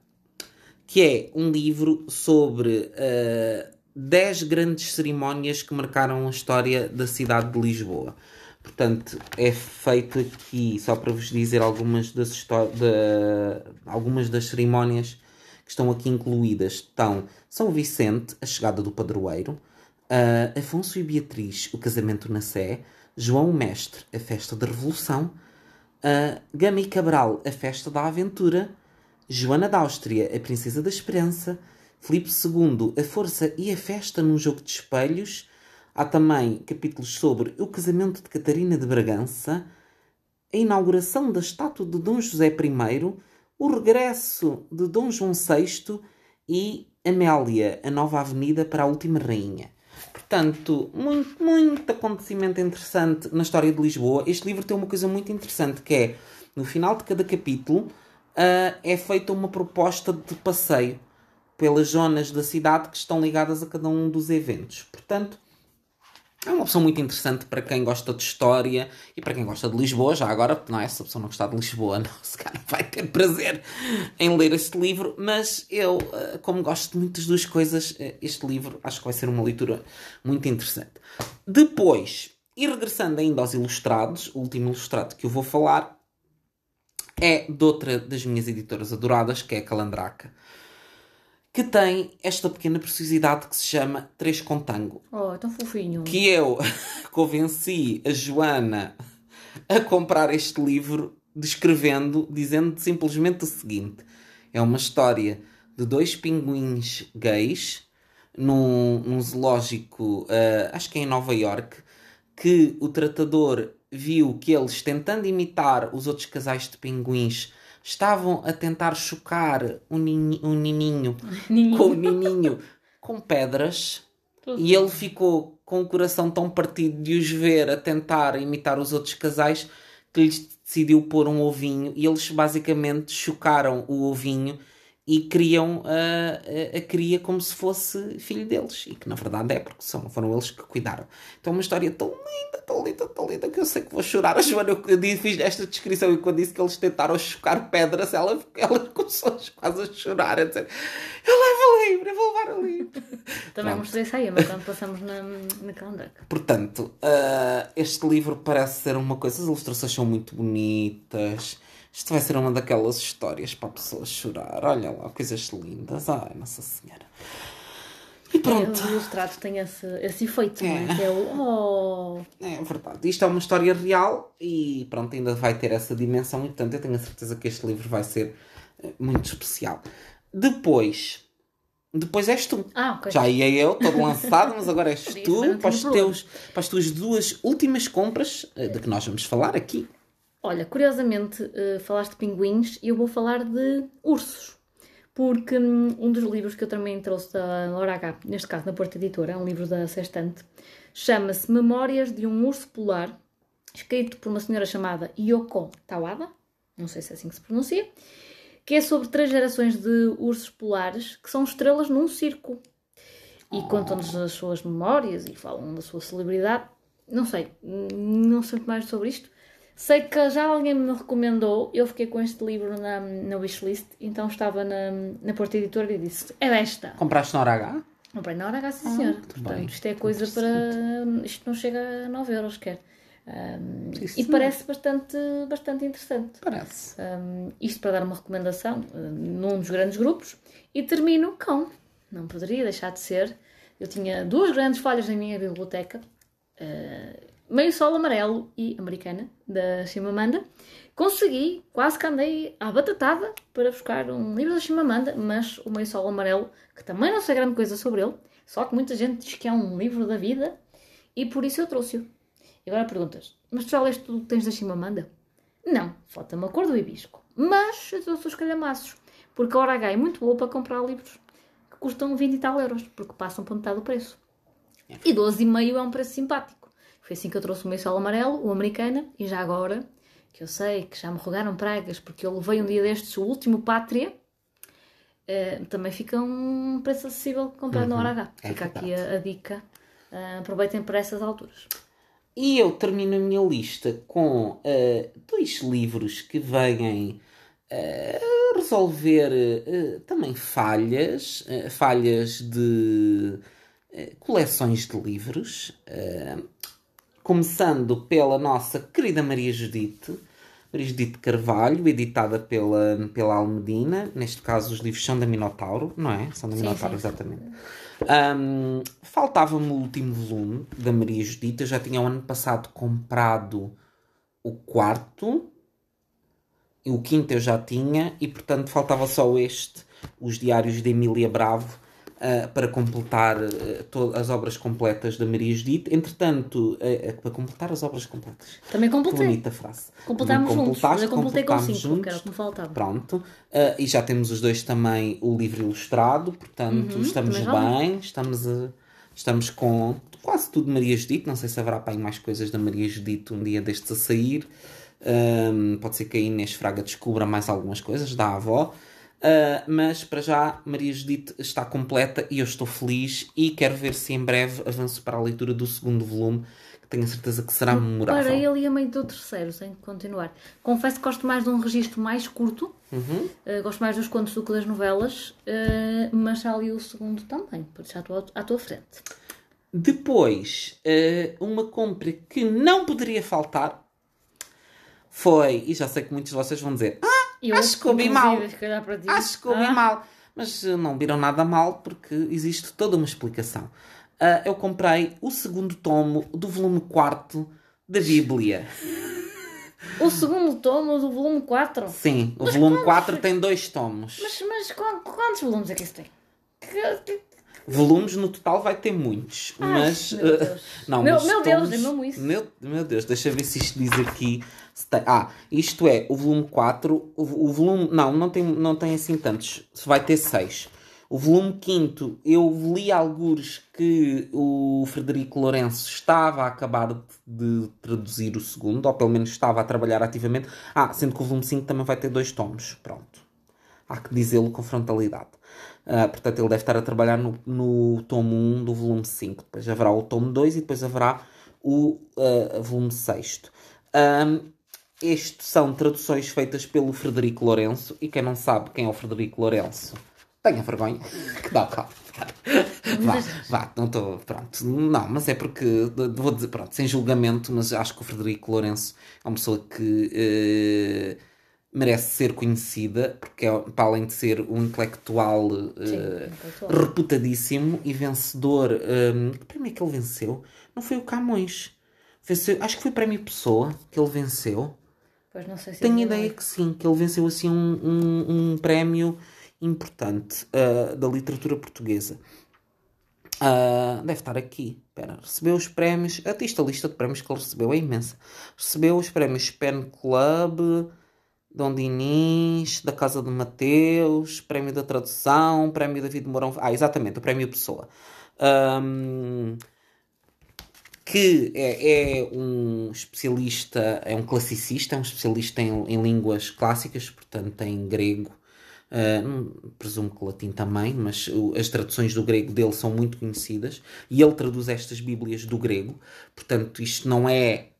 que é um livro sobre uh, 10 grandes cerimónias que marcaram a história da cidade de Lisboa. Portanto, é feito aqui, só para vos dizer algumas das, de, algumas das cerimónias que estão aqui incluídas. Estão São Vicente, a chegada do padroeiro, uh, Afonso e Beatriz, o casamento na Sé, João Mestre, a festa da Revolução, Gama e Cabral, a festa da aventura, Joana da Áustria, a princesa da esperança, Filipe II, a força e a festa num jogo de espelhos, Há também capítulos sobre o casamento de Catarina de Bragança, a inauguração da estátua de Dom José I, O Regresso de Dom João VI e Amélia, a Nova Avenida para a Última Rainha. Portanto, muito, muito acontecimento interessante na história de Lisboa. Este livro tem uma coisa muito interessante que é, no final de cada capítulo, uh, é feita uma proposta de passeio pelas zonas da cidade que estão ligadas a cada um dos eventos. Portanto, é uma opção muito interessante para quem gosta de história e para quem gosta de Lisboa. Já agora, não é? Se a pessoa não gostar de Lisboa, não, se calhar vai ter prazer em ler este livro. Mas eu, eh, como gosto de muitas duas coisas, eh, este livro acho que vai ser uma leitura muito interessante. Depois, e regressando ainda aos ilustrados, o último ilustrado que eu vou falar é de outra das minhas editoras adoradas, que é a Calandraca que tem esta pequena preciosidade que se chama Três Contango. Oh, tão fofinho. Que eu convenci a Joana a comprar este livro descrevendo, dizendo simplesmente o seguinte: é uma história de dois pinguins gays num, num zoológico, uh, acho que é em Nova York, que o tratador viu que eles, tentando imitar os outros casais de pinguins, estavam a tentar chocar um, nininho, um nininho, com o nininho com pedras. E ele ficou com o coração tão partido de os ver a tentar imitar os outros casais que lhes decidiu pôr um ovinho. E eles basicamente chocaram o ovinho e criam a, a, a, cria como se fosse filho deles. E que na verdade é, porque são, foram eles que cuidaram. Então é uma história tão linda, tão linda, tão linda, que eu sei que vou chorar. A Joana, eu, eu fiz esta descrição e quando disse que eles tentaram chocar pedras, ela, ela começou quase a chorar, a dizer: Eu levo o livro, eu vou levar o livro. Também mostrei isso aí, mas quando passamos na, na calendário. Portanto, uh, este livro parece ser uma coisa, as ilustrações são muito bonitas isto vai ser uma daquelas histórias para a pessoa chorar. Olha lá, coisas lindas. Ai, Nossa Senhora. E pronto. É, o ilustrado tem esse, esse efeito, é. não é? Que é o. Oh. É verdade. Isto é uma história real e pronto, ainda vai ter essa dimensão. E portanto, eu tenho a certeza que este livro vai ser eh, muito especial. Depois. Depois és tu. Ah, okay. Já ia eu, todo lançado, mas agora és tu para, os teus, para as tuas duas últimas compras eh, de que nós vamos falar aqui. Olha, curiosamente, uh, falaste de pinguins e eu vou falar de ursos. Porque um, um dos livros que eu também trouxe da Laura H., neste caso na Porta Editora, é um livro da Sextante, chama-se Memórias de um Urso Polar, escrito por uma senhora chamada Yoko Tawada, não sei se é assim que se pronuncia, que é sobre três gerações de ursos polares que são estrelas num circo. E contam-nos as suas memórias e falam da sua celebridade. Não sei, não sei mais sobre isto. Sei que já alguém me recomendou, eu fiquei com este livro na, na wishlist, então estava na, na Porta Editora e disse: É esta. Compraste na hora H? Comprei na hora H, sim, ah, senhor. Portanto, bem. isto é coisa para. Isto não chega a 9 euros, quer. Um, e parece bastante, bastante interessante. Parece. Um, isto para dar uma recomendação um, num dos grandes grupos. E termino com. Não poderia deixar de ser. Eu tinha duas grandes falhas na minha biblioteca. Uh, Meio Sol Amarelo e Americana, da Chimamanda. Consegui, quase que andei à batatada para buscar um livro da Chimamanda, mas o Meio Sol Amarelo, que também não sei grande coisa sobre ele, só que muita gente diz que é um livro da vida e por isso eu trouxe-o. E agora perguntas, mas tu já leste tudo que tens da Chimamanda? Não, falta-me a cor do hibisco. Mas eu trouxe os calhamaços, porque a hora H é muito boa para comprar livros que custam 20 e tal euros, porque passam por metade do preço. E 12,5 é um preço simpático. Foi assim que eu trouxe o meu sol amarelo, o americana, e já agora, que eu sei que já me rogaram pragas, porque eu levei um dia destes o último Pátria, uh, também fica um preço acessível comprando uhum, na hora H. É fica aqui a, a dica. Uh, aproveitem por essas alturas. E eu termino a minha lista com uh, dois livros que vêm uh, resolver uh, também falhas, falhas de coleções de livros começando pela nossa querida Maria Judite, Maria Judite Carvalho, editada pela, pela Almedina. Neste caso, os livros são da Minotauro, não é? São da Minotauro, sim, sim. exatamente. Um, Faltava-me o último volume da Maria Judite. Eu já tinha o ano passado comprado o quarto, e o quinto eu já tinha, e portanto faltava só este, Os Diários de Emília Bravo, uh, para completar uh, todas as obras completas da Maria Judite. Entretanto, uh, para completar as obras completas. Também completei. Bonita frase. Completámos juntos. Eu completei com 5, porque era o que me faltava. Pronto. e já temos os dois também o livro ilustrado, portanto, uhum, estamos bem, estamos, estamos com quase tudo de Maria Judite. Não sei se haverá para aí mais coisas da Maria Judite um dia destes a sair. Um, pode ser que a Inês Fraga descubra mais algumas coisas da avó. Uh, mas para já Maria Judite está completa e eu estou feliz e quero ver se em breve avanço para a leitura do segundo volume, que tenho a certeza que será memorável. Para ele e a meio do terceiro, sem continuar. Confesso que gosto mais de um registro mais curto, uhum. uh, gosto mais dos contos do que das novelas, uh, mas já li o segundo também, por isso já estou à tua frente. Depois, uma compra que não poderia faltar foi, e já sei que muitos de vocês vão dizer, ah, eu acho que ouvi mal. Acho que ouvi ah. mal. Mas eh, não viram nada mal porque existe toda uma explicação. Uh, eu comprei o segundo tomo do volume 4 da Bíblia. O segundo tomo do volume 4? Sim, o mas volume quantos... 4 tem dois tomos. Mas, mas quantos volumes é que isso tem? Volumes no total vai ter muitos, Ai, mas. Meu Deus, uh, não, meu, meu Deus, é mesmo isso. Meu, meu Deus, deixa ver se isto diz aqui ah, isto é, o volume 4, o, o, volume. Não, não tem, não tem assim tantos. Vai ter 6. O volume 5, eu li alguns que o Frederico Lourenço estava a acabar de, traduzir o segundo, ou pelo menos estava a trabalhar ativamente. Ah, sendo que o volume 5 também vai ter dois tomos. Pronto. Há que dizê-lo com frontalidade. Uh, portanto, ele deve estar a trabalhar no, no tomo 1 do volume 5. Depois haverá o tomo 2 e depois haverá o uh, volume 6. Um, isto são traduções feitas pelo Frederico Lourenço. E quem não sabe quem é o Frederico Lourenço, tenha vergonha. Que dá calma. Vá, vá, não estou. Pronto. Não, mas é porque. Vou dizer, pronto, sem julgamento, mas acho que o Frederico Lourenço é uma pessoa que. Eh, merece ser conhecida, porque é, para além de ser um intelectual, uh, reputadíssimo e vencedor. Um, eh, que prémio é que ele venceu? Não foi o Camões. Venceu, acho que foi o Prémio Pessoa que ele venceu. Pois não sei se Tenho ideia que sim, que ele venceu assim um, um, um prémio importante uh, da literatura portuguesa. Uh, deve estar aqui. Recebeu os prémios. Até esta lista de prémios que ele recebeu é imensa. Recebeu os prémios Pen Club, Dom Dinis, da Casa de Mateus, Prémio da Tradução, Prémio David Mourão. Ah, exatamente, o Prémio Pessoa. Um, que é, é, um especialista, é um classicista, é um especialista em, em línguas clássicas, portanto em grego, uh, presumo que latim também, mas as traduções do grego dele são muito conhecidas e ele traduz estas bíblias do grego, portanto isto não é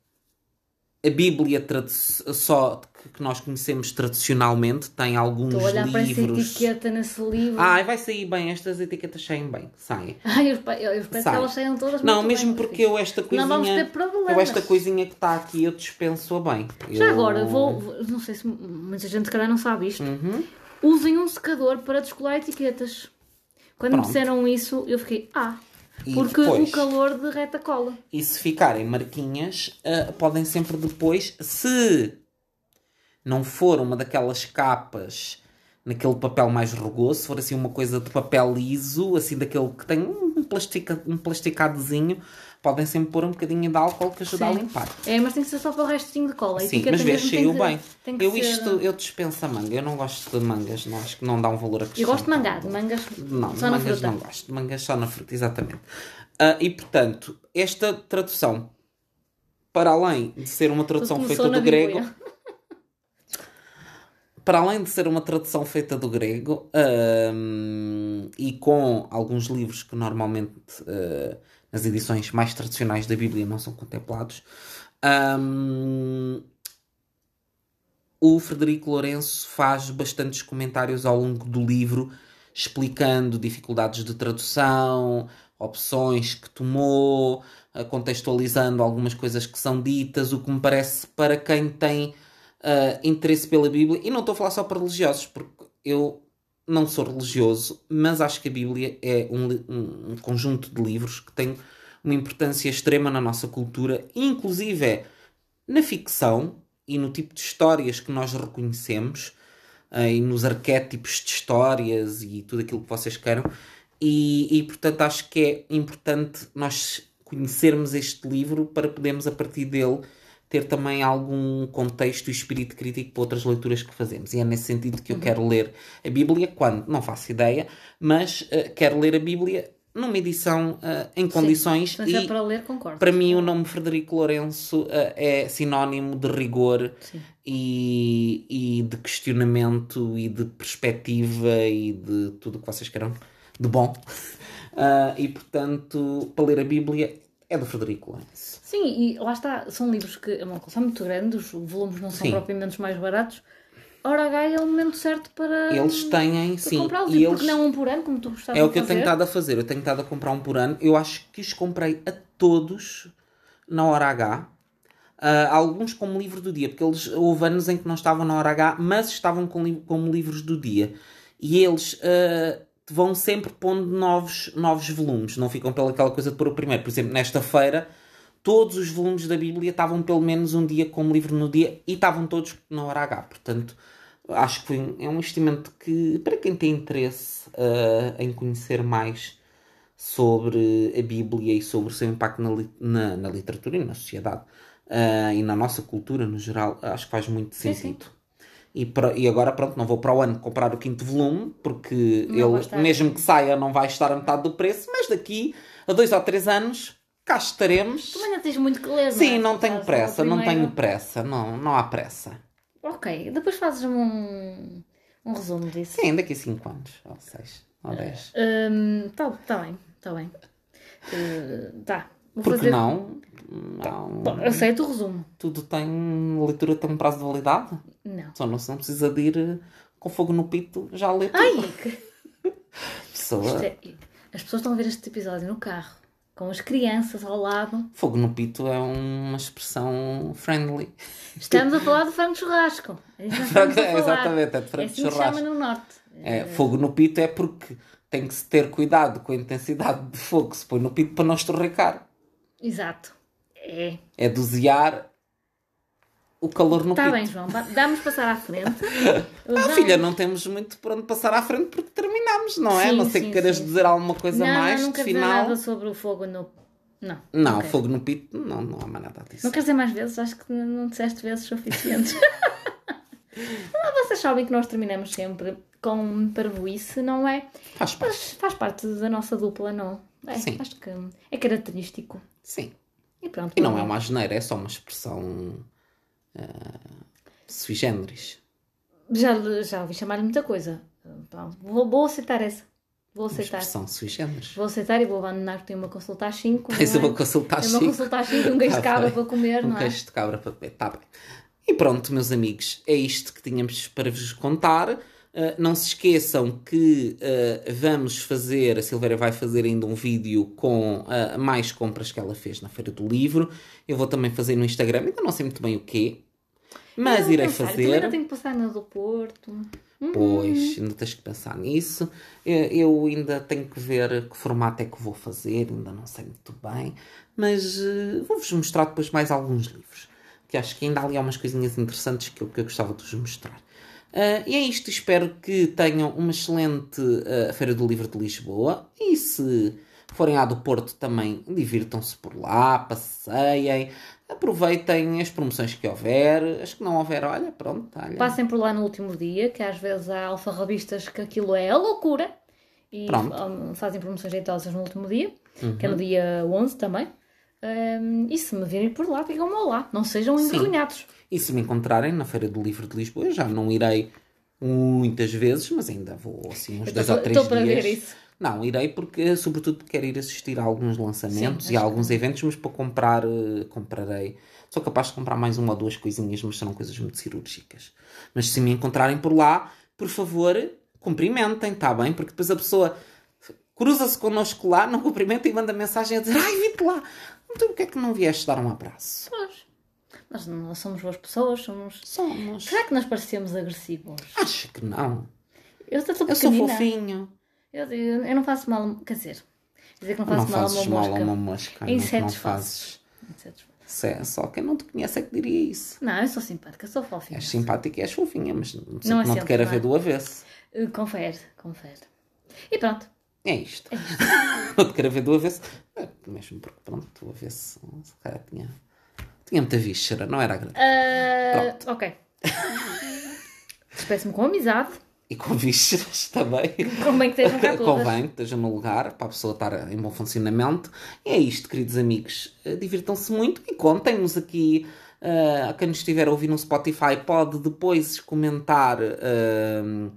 a Bíblia só que nós conhecemos tradicionalmente tem alguns Estou a olhar livros. para essa etiqueta nesse livro. Ai, vai sair bem, estas etiquetas saem bem, saem. Ai, eu, eu, eu penso que elas saiam todas Não, mesmo bem, porque eu esta coisinha. Não vamos ter problemas. Eu esta coisinha que está aqui eu dispenso-a bem. Já eu... agora, vou, vou, Não sei se muita gente se calhar não sabe isto. Uhum. Usem um secador para descolar etiquetas. Quando Pronto. me disseram isso, eu fiquei. Ah. E Porque depois, o calor derreta a cola. E se ficarem marquinhas, uh, podem sempre depois, se não for uma daquelas capas naquele papel mais rugoso, se for assim uma coisa de papel liso, assim daquele que tem um, plastica, um plasticadozinho, podem sempre pôr um bocadinho de álcool que ajuda Sim. a limpar. É, mas tem que ser só para o restinho de cola. Sim, mas vê, cheio bem. eu ser... isto, eu dispenso a manga. Eu não gosto de mangas, não acho que não dá um valor acrescentado. Eu gosto de mangá, de mangas não, só na mangas fruta. não gosto. De mangas só na fruta, exatamente. Uh, e portanto, esta tradução, para além de ser uma tradução feita do grego, para além de ser uma tradução feita do grego um, e com alguns livros que normalmente uh, nas edições mais tradicionais da Bíblia não são contemplados, um, o Frederico Lourenço faz bastantes comentários ao longo do livro explicando dificuldades de tradução, opções que tomou, contextualizando algumas coisas que são ditas, o que me parece para quem tem uh, interesse pela Bíblia, e não estou a falar só para religiosos, porque eu não sou religioso, mas acho que a Bíblia é um, um, conjunto de livros que tem uma importância extrema na nossa cultura, inclusive é na ficção e no tipo de histórias que nós reconhecemos, uh, e nos arquétipos de histórias e tudo aquilo que vocês queiram. E, e, portanto acho que é importante nós conhecermos este livro para podermos a partir dele ter também algum contexto e espírito crítico para outras leituras que fazemos. E é nesse sentido que eu uhum. quero ler a Bíblia, quando não faço ideia, mas uh, quero ler a Bíblia numa edição uh, em condições. Sim, mas é para ler, concordo. Para mim, o nome Frederico Lourenço uh, é sinónimo de rigor e, e de questionamento e de perspectiva e de tudo o que vocês queiram de bom. Uh, e portanto, para ler a Bíblia é do Frederico Lourenço. Sim, e lá está, são livros que é uma são muito grandes, os volumes não são sim. propriamente os mais baratos Hora H é o momento certo para. Eles têm, sim. Comprá-los. E, eles... não um por ano, como tu gostavas É o que eu tenho estado a fazer. Eu tenho estado a comprar um por ano. Eu acho que os comprei a todos na Hora H. Uh, alguns como livro do dia, porque eles houve anos em que não estavam na Hora H, mas estavam com, como livros do dia. E eles uh, vão sempre pondo novos, novos volumes, não ficam pelaquela coisa de pôr o primeiro. Por exemplo, nesta feira, todos os volumes da Bíblia estavam pelo menos um dia como livro no dia e estavam todos na Hora H. Portanto, acho que foi, é um investimento que, para quem tem interesse uh, em conhecer mais sobre a Bíblia e sobre o seu impacto na, na, na literatura e na sociedade uh, e na nossa cultura no geral, acho que faz muito sentido. Sim, sim. E, para, e agora, pronto, não vou para o ano comprar o quinto volume, porque não ele, mesmo que saia, não vai estar a metade do preço, mas daqui a dois ou três anos cá estaremos. Tu ainda tens muito que ler, Sim, não, é? não tenho pressa, não tenho pressa, não, não há pressa. Ok, depois fazes-me um, um resumo disso. Sim, daqui a 5 anos, ou 6, ou 10. Está tá bem, está bem. Uh, tá. Vou Porque fazer... não? não? Tá. Aceito o resumo. Tudo tem leitura tem um prazo de validade? Não. Só não, não precisa de ir eh, com fogo no pito já a ler tudo. Ai, que... Pessoa... É... As pessoas estão a ver este episódio no carro com as crianças ao lado. Fogo no pito é uma expressão friendly. Estamos a falar do frango churrasco. É, exatamente, é de frango é assim churrasco. chama no norte. É, fogo no pito é porque tem que se ter cuidado com a intensidade de fogo que se põe no pito para não estorrecar. Exato. É. É dosear o calor no Está bem, João, damos passar à frente. Ah, filha, não temos muito por onde passar à frente porque terminamos, não é? Sim, não sei que queiras sim, dizer alguma coisa não, mais não, nunca final. nada sobre o fogo no... Não. Não, okay. fogo no pito, não, não há mais nada disso. Não quer dizer mais vezes? Acho que não disseste vezes suficientes. Vocês sabem que nós terminamos sempre com parvoíce, não é? Faz parte. Mas faz parte da nossa dupla, não? É, Sim. Acho que é característico. Sim. E pronto. E não é uma geneira, é só uma expressão uh, sui generis. Já, já ouvi chamar-lhe muita coisa. Vou, vou aceitar essa. Vou aceitar. Uma expressão sui generis. Vou aceitar e vou abandonar que tenho uma consulta às 5. Tens é? uma consulta às 5. uma consulta às 5 um queijo de cabra para comer, um não é? Um queijo de cabra para comer, está bem. E pronto, meus amigos, é isto que tínhamos para vos contar. Uh, não se esqueçam que uh, vamos fazer, a Silveira vai fazer ainda um vídeo com uh, mais compras que ela fez na Feira do Livro. Eu vou também fazer no Instagram, ainda não sei muito bem o quê, mas não, irei não fazer. Eu ainda tenho que passar no do Porto. Pois, ainda tens que pensar nisso. Eu, eu, ainda tenho que ver que formato é que vou fazer, ainda não sei muito bem. Mas vou-vos mostrar depois mais alguns livros. Que acho que ainda há ali há umas coisinhas interessantes que eu, que eu gostava de vos mostrar. Uh, e é isto, espero que tenham uma excelente uh, Feira do Livro de Lisboa e se forem à do Porto também divirtam-se por lá, passeiem, aproveitem as promoções que houver, as que não houver, olha, pronto. Olha. Passem por lá no último dia, que às vezes há alfarrabistas que aquilo é a loucura e pronto. fazem promoções jeitosas no último dia, uhum. que é no uhum. dia 11 também. Um, e se me virem por lá, digam-me lá, não sejam envergonhados. E se me encontrarem na Feira do Livro de Lisboa, eu já não irei muitas vezes, mas ainda vou assim uns eu dois tô, ou três dias. Ver isso. Não, irei porque, sobretudo, quero ir assistir a alguns lançamentos Sim, e a alguns que... eventos, mas para comprar, uh, comprarei. Sou capaz de comprar mais uma ou duas coisinhas, mas serão coisas muito cirúrgicas. Mas se me encontrarem por lá, por favor, cumprimentem, está bem? Porque depois a pessoa cruza-se connosco lá, não cumprimenta e manda mensagem a dizer: Ai, vi-te lá, então porquê é que não vieste dar um abraço? Pois. Nós não somos boas pessoas, somos. Somos. Será que nós parecemos agressivos? Acho que não. Eu, eu sou fofinho. Eu, eu, eu, não faço mal. Quer dizer, dizer que não faço não mal, a uma mal a uma mosca. Insetos não fazes. Insetos é só quem não te conhece é que diria isso. Não, eu sou simpática, sou fofinha. És simpática e és fofinha, mas não, não, é não te quero ver do avesso. Uh, confere, confere. E pronto. É isto. Não te quero ver do avesso. É, mesmo porque, pronto, do avesso, se calhar tinha, tinha muita víscera, não era grande. Uh, ok. Despeço-me com amizade. E com vísceras também. Convém que estejam cá todas. Convém que estejam no lugar para a pessoa estar em bom funcionamento. E é isto, queridos amigos. Uh, Divirtam-se muito e contem-nos aqui. Uh, a quem nos estiver a ouvir no Spotify pode depois comentar uh,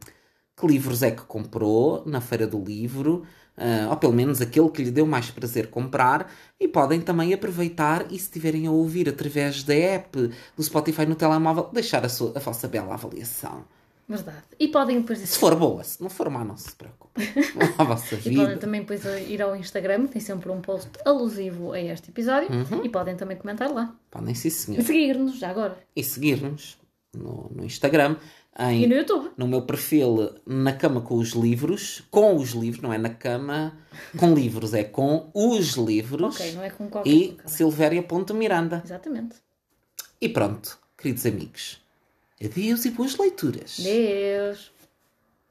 que livros é que comprou na Feira do Livro. Uh, ou pelo menos aquele que lhe deu mais prazer comprar, e podem também aproveitar e se estiverem a ouvir através da app do Spotify no telemóvel, deixar a, sua, a vossa bela avaliação. Verdade. E podem depois Se for boa, se não for má, não se preocupe. a vossa E podem vida. também depois ir ao Instagram, tem sempre um post alusivo a este episódio Uhum. e podem também comentar lá. Podem sim, senhor. E seguir-nos já agora. E seguir-nos no, no Instagram, E em, no YouTube. no meu perfil Na Cama com os Livros, com os livros, não é na cama com livros, é com os livros. Ok, não é com qualquer E. Silvéria.miranda. Exatamente. E pronto, queridos amigos. Adeus e boas leituras. Deus.